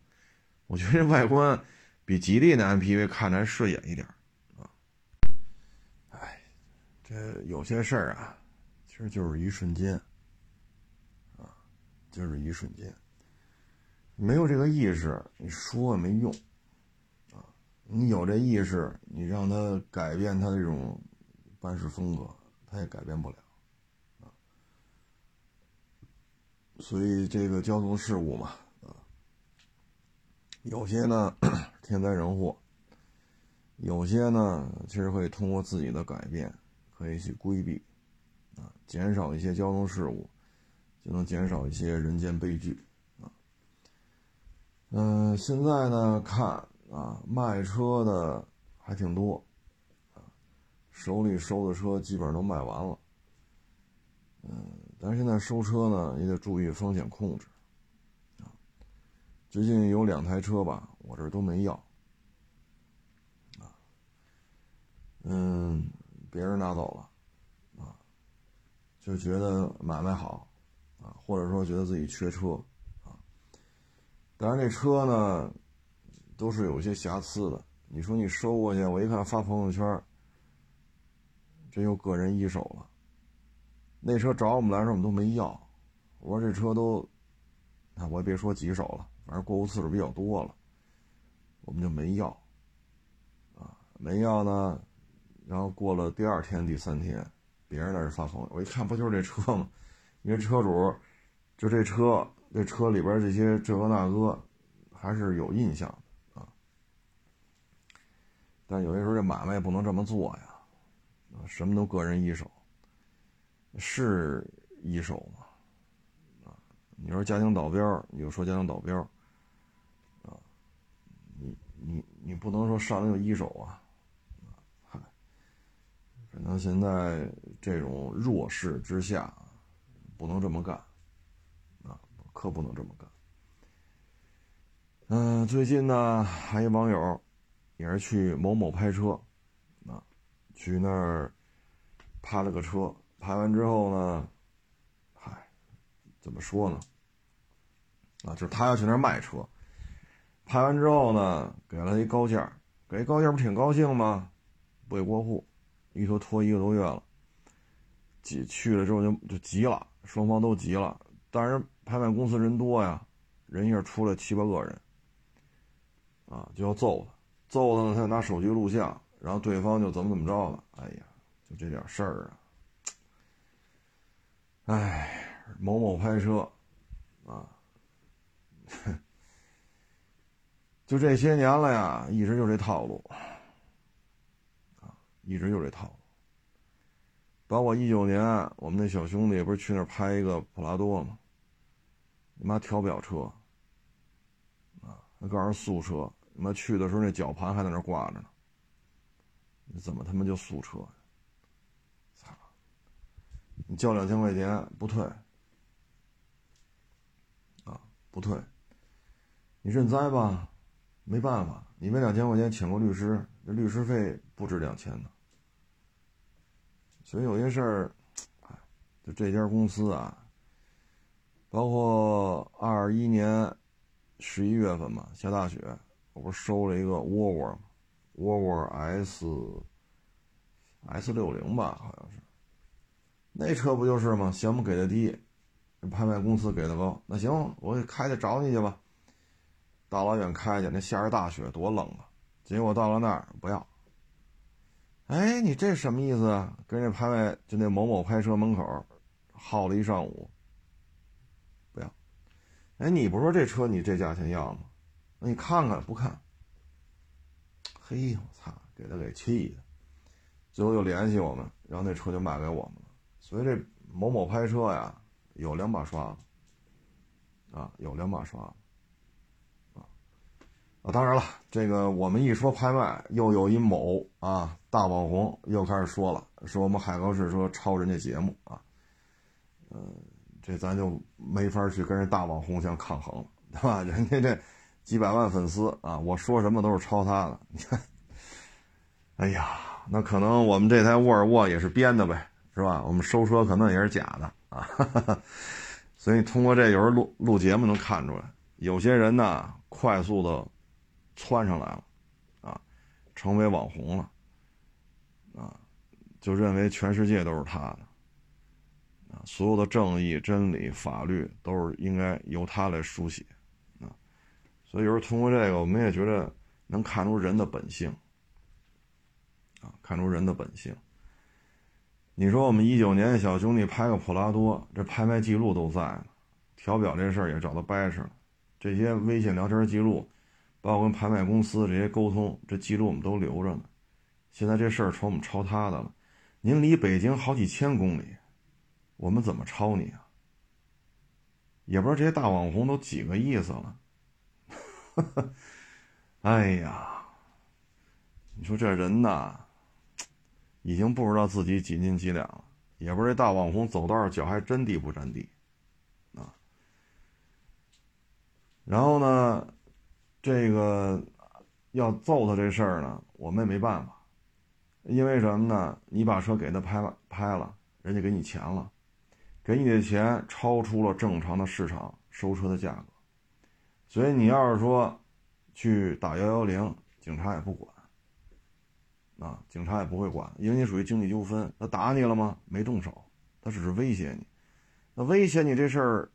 我觉得这外观比吉利那 MPV 看着还顺眼一点啊。哎，这有些事儿啊，其实就是一瞬间。啊就是一瞬间，没有这个意识，你说也没用，啊，你有这意识，你让他改变他这种办事风格，他也改变不了，啊，所以这个交通事故嘛，啊，有些呢 天灾人祸，有些呢其实可以通过自己的改变，可以去规避，啊，减少一些交通事故。就能减少一些人间悲剧啊。嗯，现在呢看啊，卖车的还挺多啊，手里收的车基本上都卖完了。嗯，但是现在收车呢也得注意风险控制啊。最近有两台车吧，我这都没要啊。嗯，别人拿走了啊，就觉得买卖好啊。或者说觉得自己缺车，啊，但是这车呢，都是有些瑕疵的。你说你收过去，我一看发朋友圈，这又个人一手了。那车找我们来时，我们都没要。我说这车都，那我也别说几手了，反正过户次数比较多了，我们就没要，啊，没要呢。然后过了第二天、第三天，别人在这发疯，我一看不就是这车吗？因为车主就这车，这车里边这些这个那个，还是有印象的啊。但有些时候这买卖也不能这么做呀，什么都个人一手，是一手吗？啊，你说家庭导标，你就说家庭导标，啊，你你你不能说上来就一手啊，嗨，反正现在这种弱势之下。不能这么干，啊，可不能这么干。嗯，最近呢，还有网友也是去某某拍车，啊，去那儿拍了个车，拍完之后呢，嗨，怎么说呢？啊，就是他要去那儿卖车，拍完之后呢，给了他一高价，给一高价不挺高兴吗？不给过户，一拖拖一个多月了，急去了之后就就急了。双方都急了，但是拍卖公司人多呀，人一下出来七八个人，啊，就要揍他，揍他呢，他就拿手机录像，然后对方就怎么怎么着了，哎呀，就这点事儿啊，哎，某某拍车，啊，就这些年了呀，一直就这套路，啊，一直就这套路。包括一九年，我们那小兄弟不是去那儿拍一个普拉多吗？你妈调不了车，啊，那告诉素车，你妈去的时候那绞盘还在那挂着呢，怎么他妈就素车？你交两千块钱不退，啊，不退，你认栽吧，没办法，你没两千块钱请个律师，那律师费不止两千呢。所以有些事儿，哎，就这家公司啊，包括二一年十一月份嘛，下大雪，我不是收了一个沃沃吗？沃沃 S S 六零吧，好像是。那车不就是吗？嫌我们给的低，拍卖公司给的高。那行，我开去找你去吧。大老远开去，那下着大雪，多冷啊！结果到了那儿，不要。哎，你这什么意思啊？跟这拍卖就那某某拍车门口耗了一上午，不要。哎，你不说这车你这价钱要吗？那你看看不看？嘿，我操，给他给气的，最后又联系我们，然后那车就卖给我们了。所以这某某拍车呀，有两把刷子啊，有两把刷子。啊，当然了，这个我们一说拍卖，又有一某啊大网红又开始说了，说我们海高市说抄人家节目啊，嗯，这咱就没法去跟人大网红相抗衡了，对吧？人家这几百万粉丝啊，我说什么都是抄他的，你看，哎呀，那可能我们这台沃尔沃也是编的呗，是吧？我们收车可能也是假的啊哈哈，所以通过这有时录录节目能看出来，有些人呢快速的。窜上来了，啊，成为网红了，啊，就认为全世界都是他的，啊，所有的正义、真理、法律都是应该由他来书写，啊，所以有时候通过这个，我们也觉得能看出人的本性，啊，看出人的本性。你说我们一九年小兄弟拍个普拉多，这拍卖记录都在呢，调表这事儿也找他掰扯了，这些微信聊天记录。包括跟拍卖公司这些沟通，这记录我们都留着呢。现在这事儿成我们抄他的了。您离北京好几千公里，我们怎么抄你啊？也不知道这些大网红都几个意思了。哎呀，你说这人呐，已经不知道自己几斤几两了。也不知道这大网红走道脚还真地不沾地啊。然后呢？这个要揍他这事儿呢，我们也没办法，因为什么呢？你把车给他拍了，拍了，人家给你钱了，给你的钱超出了正常的市场收车的价格，所以你要是说去打幺幺零，警察也不管，啊，警察也不会管，因为你属于经济纠纷，他打你了吗？没动手，他只是威胁你，那威胁你这事儿，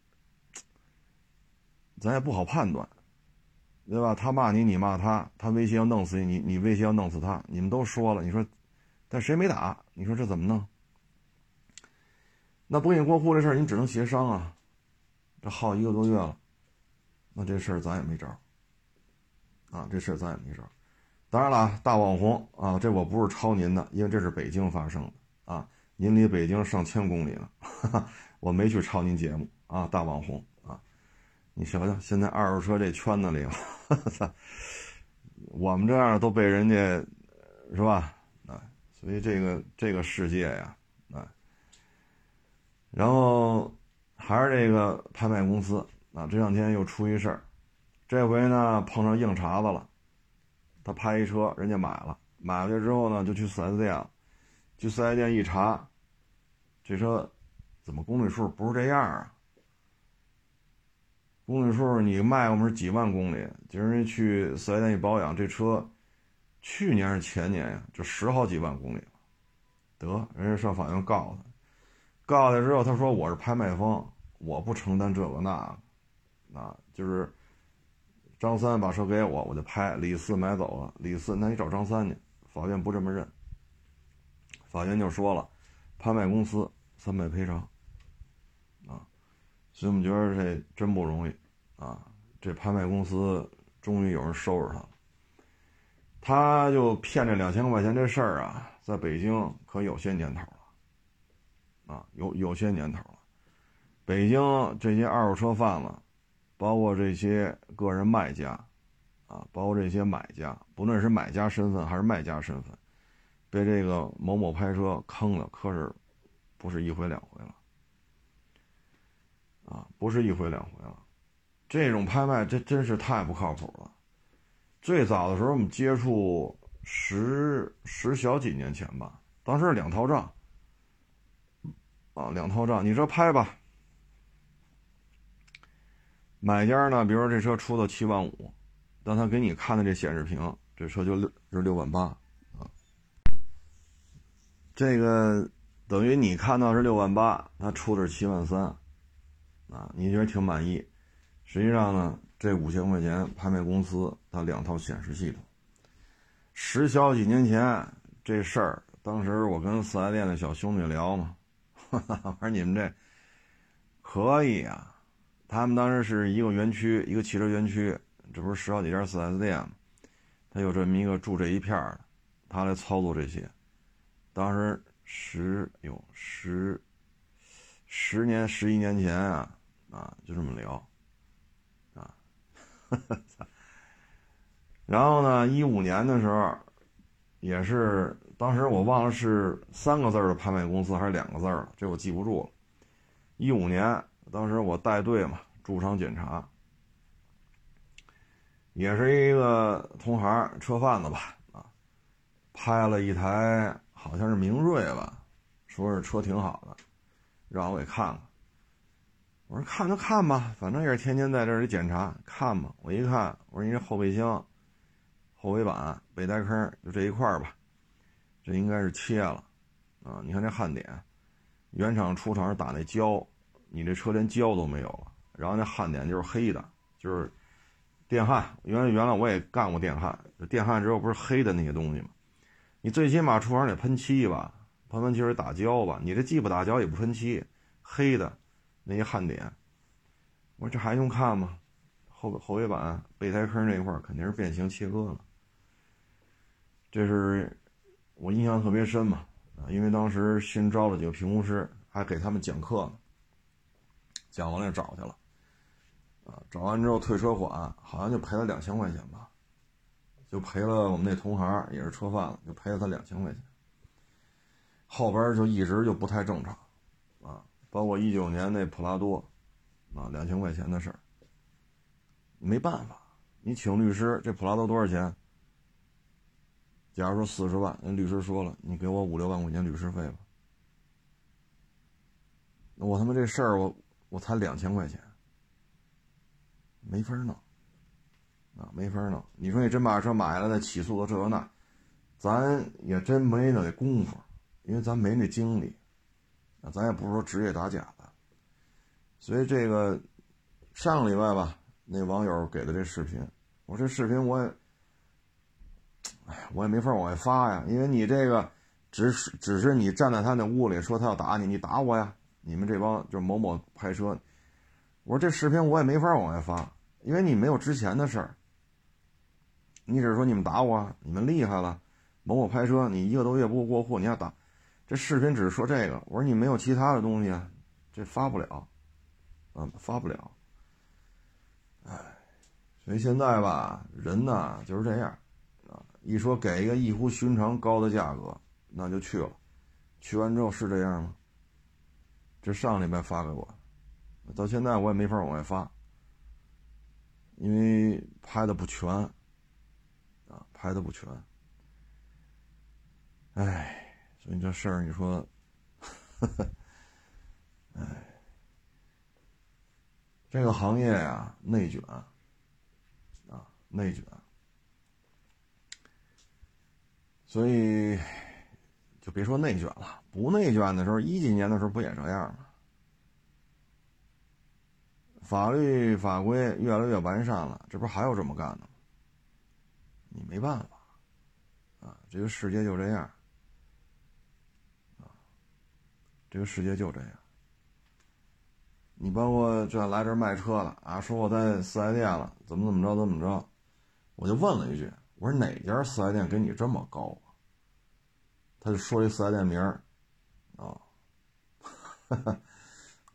咱也不好判断。对吧？他骂你，你骂他，他威胁要弄死你，你你威胁要弄死他，你们都说了，你说，但谁没打？你说这怎么弄？那不给你过户这事儿，你只能协商啊。这耗一个多月了，那这事儿咱也没招儿啊，这事儿咱也没招儿当然了，大网红啊，这我不是抄您的，因为这是北京发生的啊，您离北京上千公里了，哈哈，我没去抄您节目啊，大网红啊。你想想，现在二手车这圈子里，哈哈我们这样都被人家，是吧？啊，所以这个这个世界呀，啊，然后还是这个拍卖公司啊，这两天又出一事儿，这回呢碰上硬茬子了，他拍一车，人家买了，买回去之后呢就去四 S 店，去四 S 店一查，这车怎么公里数不是这样啊？公里数你卖我们是几万公里，今儿去四 S 店一保养，这车去年是前年呀，就十好几万公里了。得，人家上法院告他，告他之后，他说我是拍卖方，我不承担这个那个，啊，就是张三把车给我，我就拍，李四买走了，李四那你找张三去，法院不这么认，法院就说了，拍卖公司三倍赔偿，啊，所以我们觉得这真不容易，啊，这拍卖公司终于有人收拾他了，他就骗这两千块钱这事儿啊，在北京可有些年头了。啊，有有些年头了，北京这些二手车贩子，包括这些个人卖家，啊，包括这些买家，不论是买家身份还是卖家身份，被这个某某拍车坑了，可是不是一回两回了，啊，不是一回两回了，这种拍卖这真是太不靠谱了。最早的时候我们接触十十小几年前吧，当时两套账。啊，两套账，你说拍吧。买家呢，比如说这车出到七万五，但他给你看的这显示屏，这车就六是六万八啊。这个等于你看到是六万八，他出的是七万三，啊，你觉得挺满意？实际上呢，这五千块钱拍卖公司它两套显示系统。实销几年前这事儿，当时我跟四 S 店的小兄弟聊嘛。我说你们这可以啊，他们当时是一个园区，一个汽车园区，这不是十好几家四 S 店吗？他有这么一个住这一片的，他来操作这些。当时十有十十年十一年前啊啊，就这么聊啊。然后呢，一五年的时候也是。当时我忘了是三个字的拍卖公司还是两个字了，这我记不住了。一五年，当时我带队嘛，驻场检查，也是一个同行车贩子吧，啊，拍了一台好像是明锐吧，说是车挺好的，让我给看看。我说看就看吧，反正也是天天在这里检查，看吧。我一看，我说你这后备箱、后尾板、备胎坑就这一块吧。这应该是切了，啊，你看这焊点，原厂出厂是打那胶，你这车连胶都没有了，然后那焊点就是黑的，就是电焊。原来原来我也干过电焊，电焊之后不是黑的那些东西吗？你最起码厨房得喷漆吧，喷完漆得打胶吧，你这既不打胶也不喷漆，黑的那些焊点，我说这还用看吗？后后尾板备胎坑那一块肯定是变形切割了，这是。我印象特别深嘛，因为当时新招了几个评估师，还给他们讲课呢。讲完了找去了，啊，找完之后退车款，好像就赔了两千块钱吧，就赔了我们那同行也是车贩子，就赔了他两千块钱。后边就一直就不太正常，啊，包括一九年那普拉多，啊，两千块钱的事儿，没办法，你请律师，这普拉多多少钱？假如说四十万，人律师说了，你给我五六万块钱律师费吧。我他妈这事儿，我我才两千块钱，没法弄，啊，没法弄。你说你真把车买了，再起诉个这个那，咱也真没那功夫，因为咱没那精力，啊，咱也不是说职业打假的。所以这个上个礼拜吧，那网友给的这视频，我这视频我也。哎，我也没法往外发呀，因为你这个只是只是你站在他那屋里说他要打你，你打我呀！你们这帮就是某某拍车，我说这视频我也没法往外发，因为你没有之前的事儿。你只是说你们打我，你们厉害了，某某拍车，你一个多月不过户，你要打，这视频只是说这个。我说你没有其他的东西啊，这发不了，啊，发不了。哎，所以现在吧，人呢就是这样。啊一说给一个异乎寻常高的价格，那就去了。去完之后是这样吗？这上礼拜发给我，到现在我也没法往外发，因为拍的不全，啊，拍的不全。哎，所以这事儿你说，哎，这个行业呀内卷，啊，内卷。所以，就别说内卷了，不内卷的时候，一几年的时候不也这样吗？法律法规越来越完善了，这不还有这么干的吗？你没办法，啊，这个世界就这样，啊，这个世界就这样。你包括这来这卖车了啊，说我在四 S 店了，怎么怎么着怎么着，我就问了一句，我说哪家四 S 店给你这么高啊？他就说一四 S 店名儿，啊，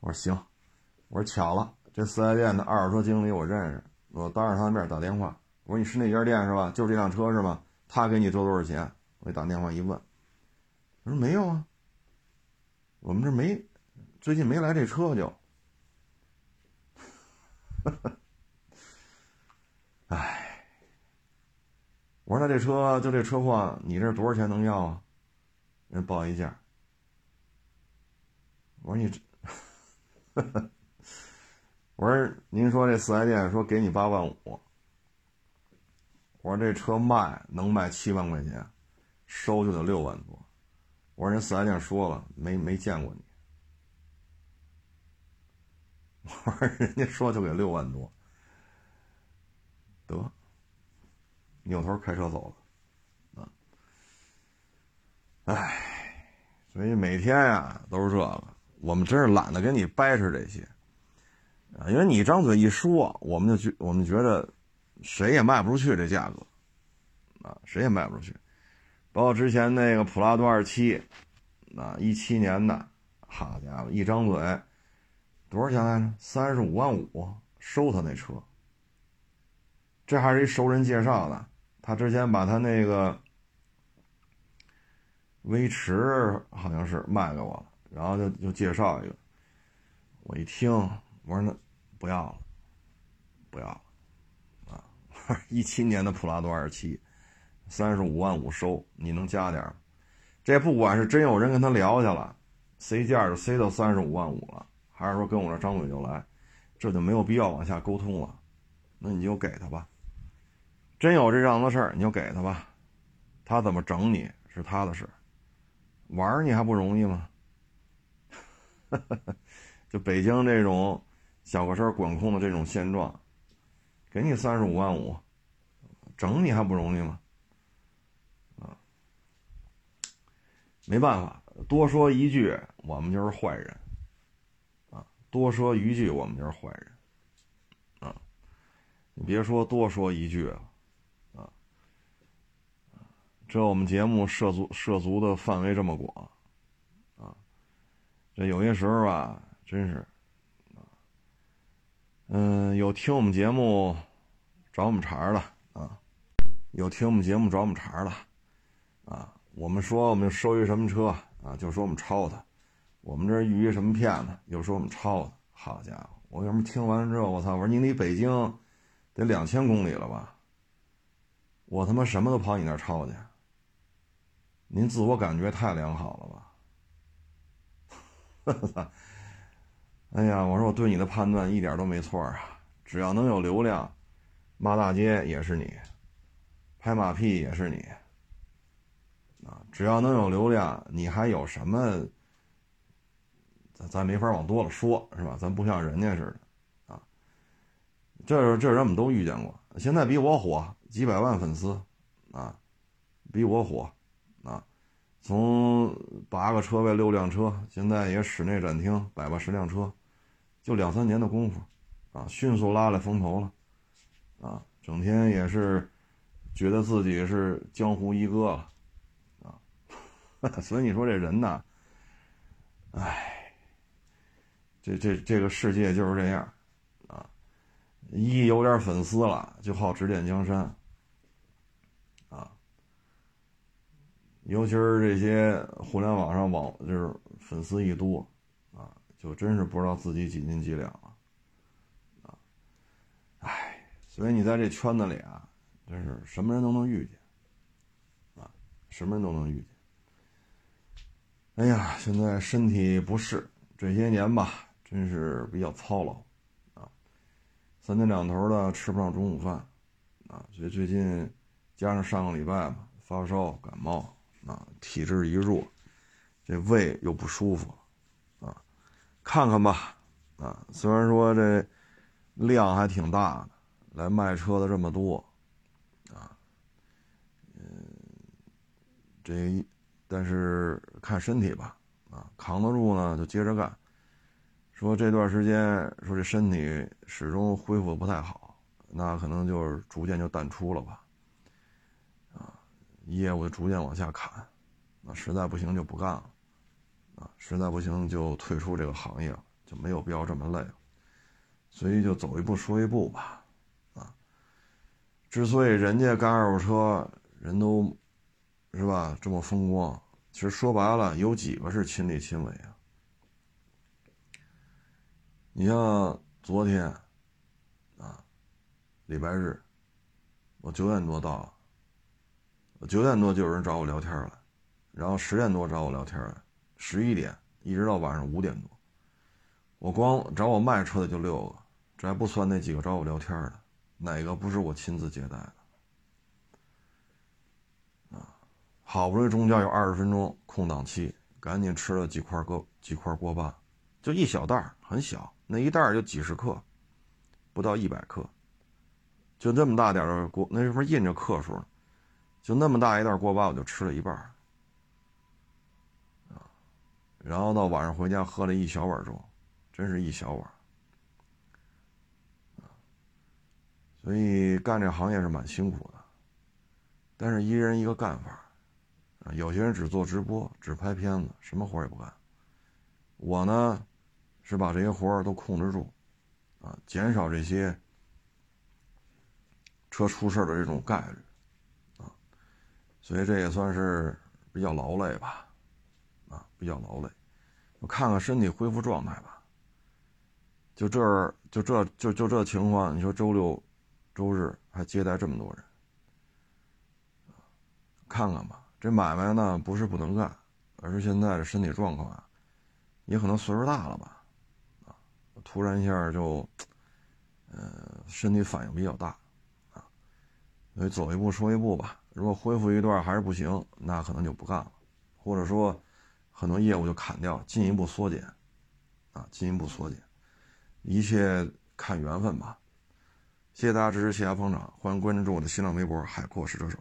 我说行，我说巧了，这四 S 店的二手车经理我认识，我当着他的面打电话。我说你是那家店是吧？就是这辆车是吗？他给你多多少钱？我一打电话一问，他说没有啊，我们这没，最近没来这车就。哎，我说那这车就这车况，你这多少钱能要啊？人报一价。我说你这，我说您说这四 S 店说给你八万五。我说这车卖能卖七万块钱，收就得六万多。我说人四 S 店说了，没没见过你。我说人家说就给六万多，得，扭头开车走了。啊，唉，所以每天呀都是这个，我们真是懒得跟你掰扯这些啊，因为你张嘴一说，我们就觉我们觉得。谁也卖不出去这价格，啊，谁也卖不出去。包括之前那个普拉多二七，啊，一七年的，好家伙，一张嘴，多少钱来着？三十五万五收他那车。这还是一熟人介绍的，他之前把他那个威驰好像是卖给我了，然后就就介绍一个，我一听，我说那不要了，不要了。啊一七年的普拉多二七，三十五万五收，你能加点这不管是真有人跟他聊去了，塞价就塞到三十五万五了，还是说跟我这张嘴就来，这就没有必要往下沟通了。那你就给他吧。真有这样的事儿，你就给他吧。他怎么整你是他的事，玩你还不容易吗？就北京这种小客车管控的这种现状。给你三十五万五，整你还不容易吗？啊，没办法，多说一句我们就是坏人，啊，多说一句我们就是坏人，啊，你别说多说一句，这我们节目涉足涉足的范围这么广，啊，这有些时候吧，真是。嗯，有听我们节目找我们茬的啊，有听我们节目找我们茬的啊。我们说我们收一什么车啊，就说我们抄他；我们这遇一什么骗子，又说我们抄他。好家伙，我什么听完之后，我操！我说你离北京得两千公里了吧？我他妈什么都跑你那抄去？您自我感觉太良好了吧？哈 哈哎呀，我说我对你的判断一点都没错啊！只要能有流量，骂大街也是你，拍马屁也是你，啊，只要能有流量，你还有什么？咱咱没法往多了说，是吧？咱不像人家似的，啊，这这人我们都遇见过。现在比我火，几百万粉丝，啊，比我火，从八个车位六辆车，现在也室内展厅百八十辆车。就两三年的功夫，啊，迅速拉来风头了，啊，整天也是觉得自己是江湖一哥了，啊，所以你说这人呐，哎，这这这个世界就是这样，啊，一有点粉丝了就好指点江山，尤其是这些互联网上网就是粉丝一多。啊就真是不知道自己几斤几两了，啊，唉，所以你在这圈子里啊，真是什么人都能遇见，啊，什么人都能遇见。哎呀，现在身体不适，这些年吧，真是比较操劳，啊，三天两头的吃不上中午饭，啊，所以最近加上上个礼拜嘛，发烧感冒，啊，体质一弱，这胃又不舒服。啊看看吧，啊，虽然说这量还挺大的，来卖车的这么多，啊，嗯，这但是看身体吧，啊，扛得住呢就接着干。说这段时间说这身体始终恢复不太好，那可能就是逐渐就淡出了吧，业务就逐渐往下砍，那实在不行就不干了，啊，实在不行就退出这个行业了，就没有必要这么累了，所以就走一步说一步吧，啊，之所以人家干二手车人都，是吧这么风光，其实说白了有几个是亲力亲为啊。你像昨天，啊，礼拜日，我九点多到，九点多就有人找我聊天了，然后十点多找我聊天了，十一点一直到晚上五点多，我光找我卖车的就六个，这还不算那几个找我聊天的，哪个不是我亲自接待的？啊，好不容易中间有二十分钟空档期，赶紧吃了几块锅几块锅巴，就一小袋很小。那一袋就几十克，不到一百克，就这么大点的锅，那上面印着克数呢，就那么大一袋锅巴，我就吃了一半，然后到晚上回家喝了一小碗粥，真是一小碗，所以干这行业是蛮辛苦的，但是一人一个干法，有些人只做直播，只拍片子，什么活也不干，我呢。是把这些活都控制住，啊，减少这些车出事的这种概率，所以这也算是比较劳累吧，啊，比较劳累。我看看身体恢复状态吧。就这儿，就这就就这情况，你说周六、周日还接待这么多人，看看吧。这买卖呢不是不能干，而是现在的身体状况啊，也可能岁数大了吧。啊突然一下就，呃，身体反应比较大，啊，所以走一步说一步吧。如果恢复一段还是不行，那可能就不干了，或者说很多业务就砍掉，进一步缩减，啊，进一步缩减，一切看缘分吧。谢谢大家支持，谢谢捧场，欢迎关注我的新浪微博“海阔试车手”。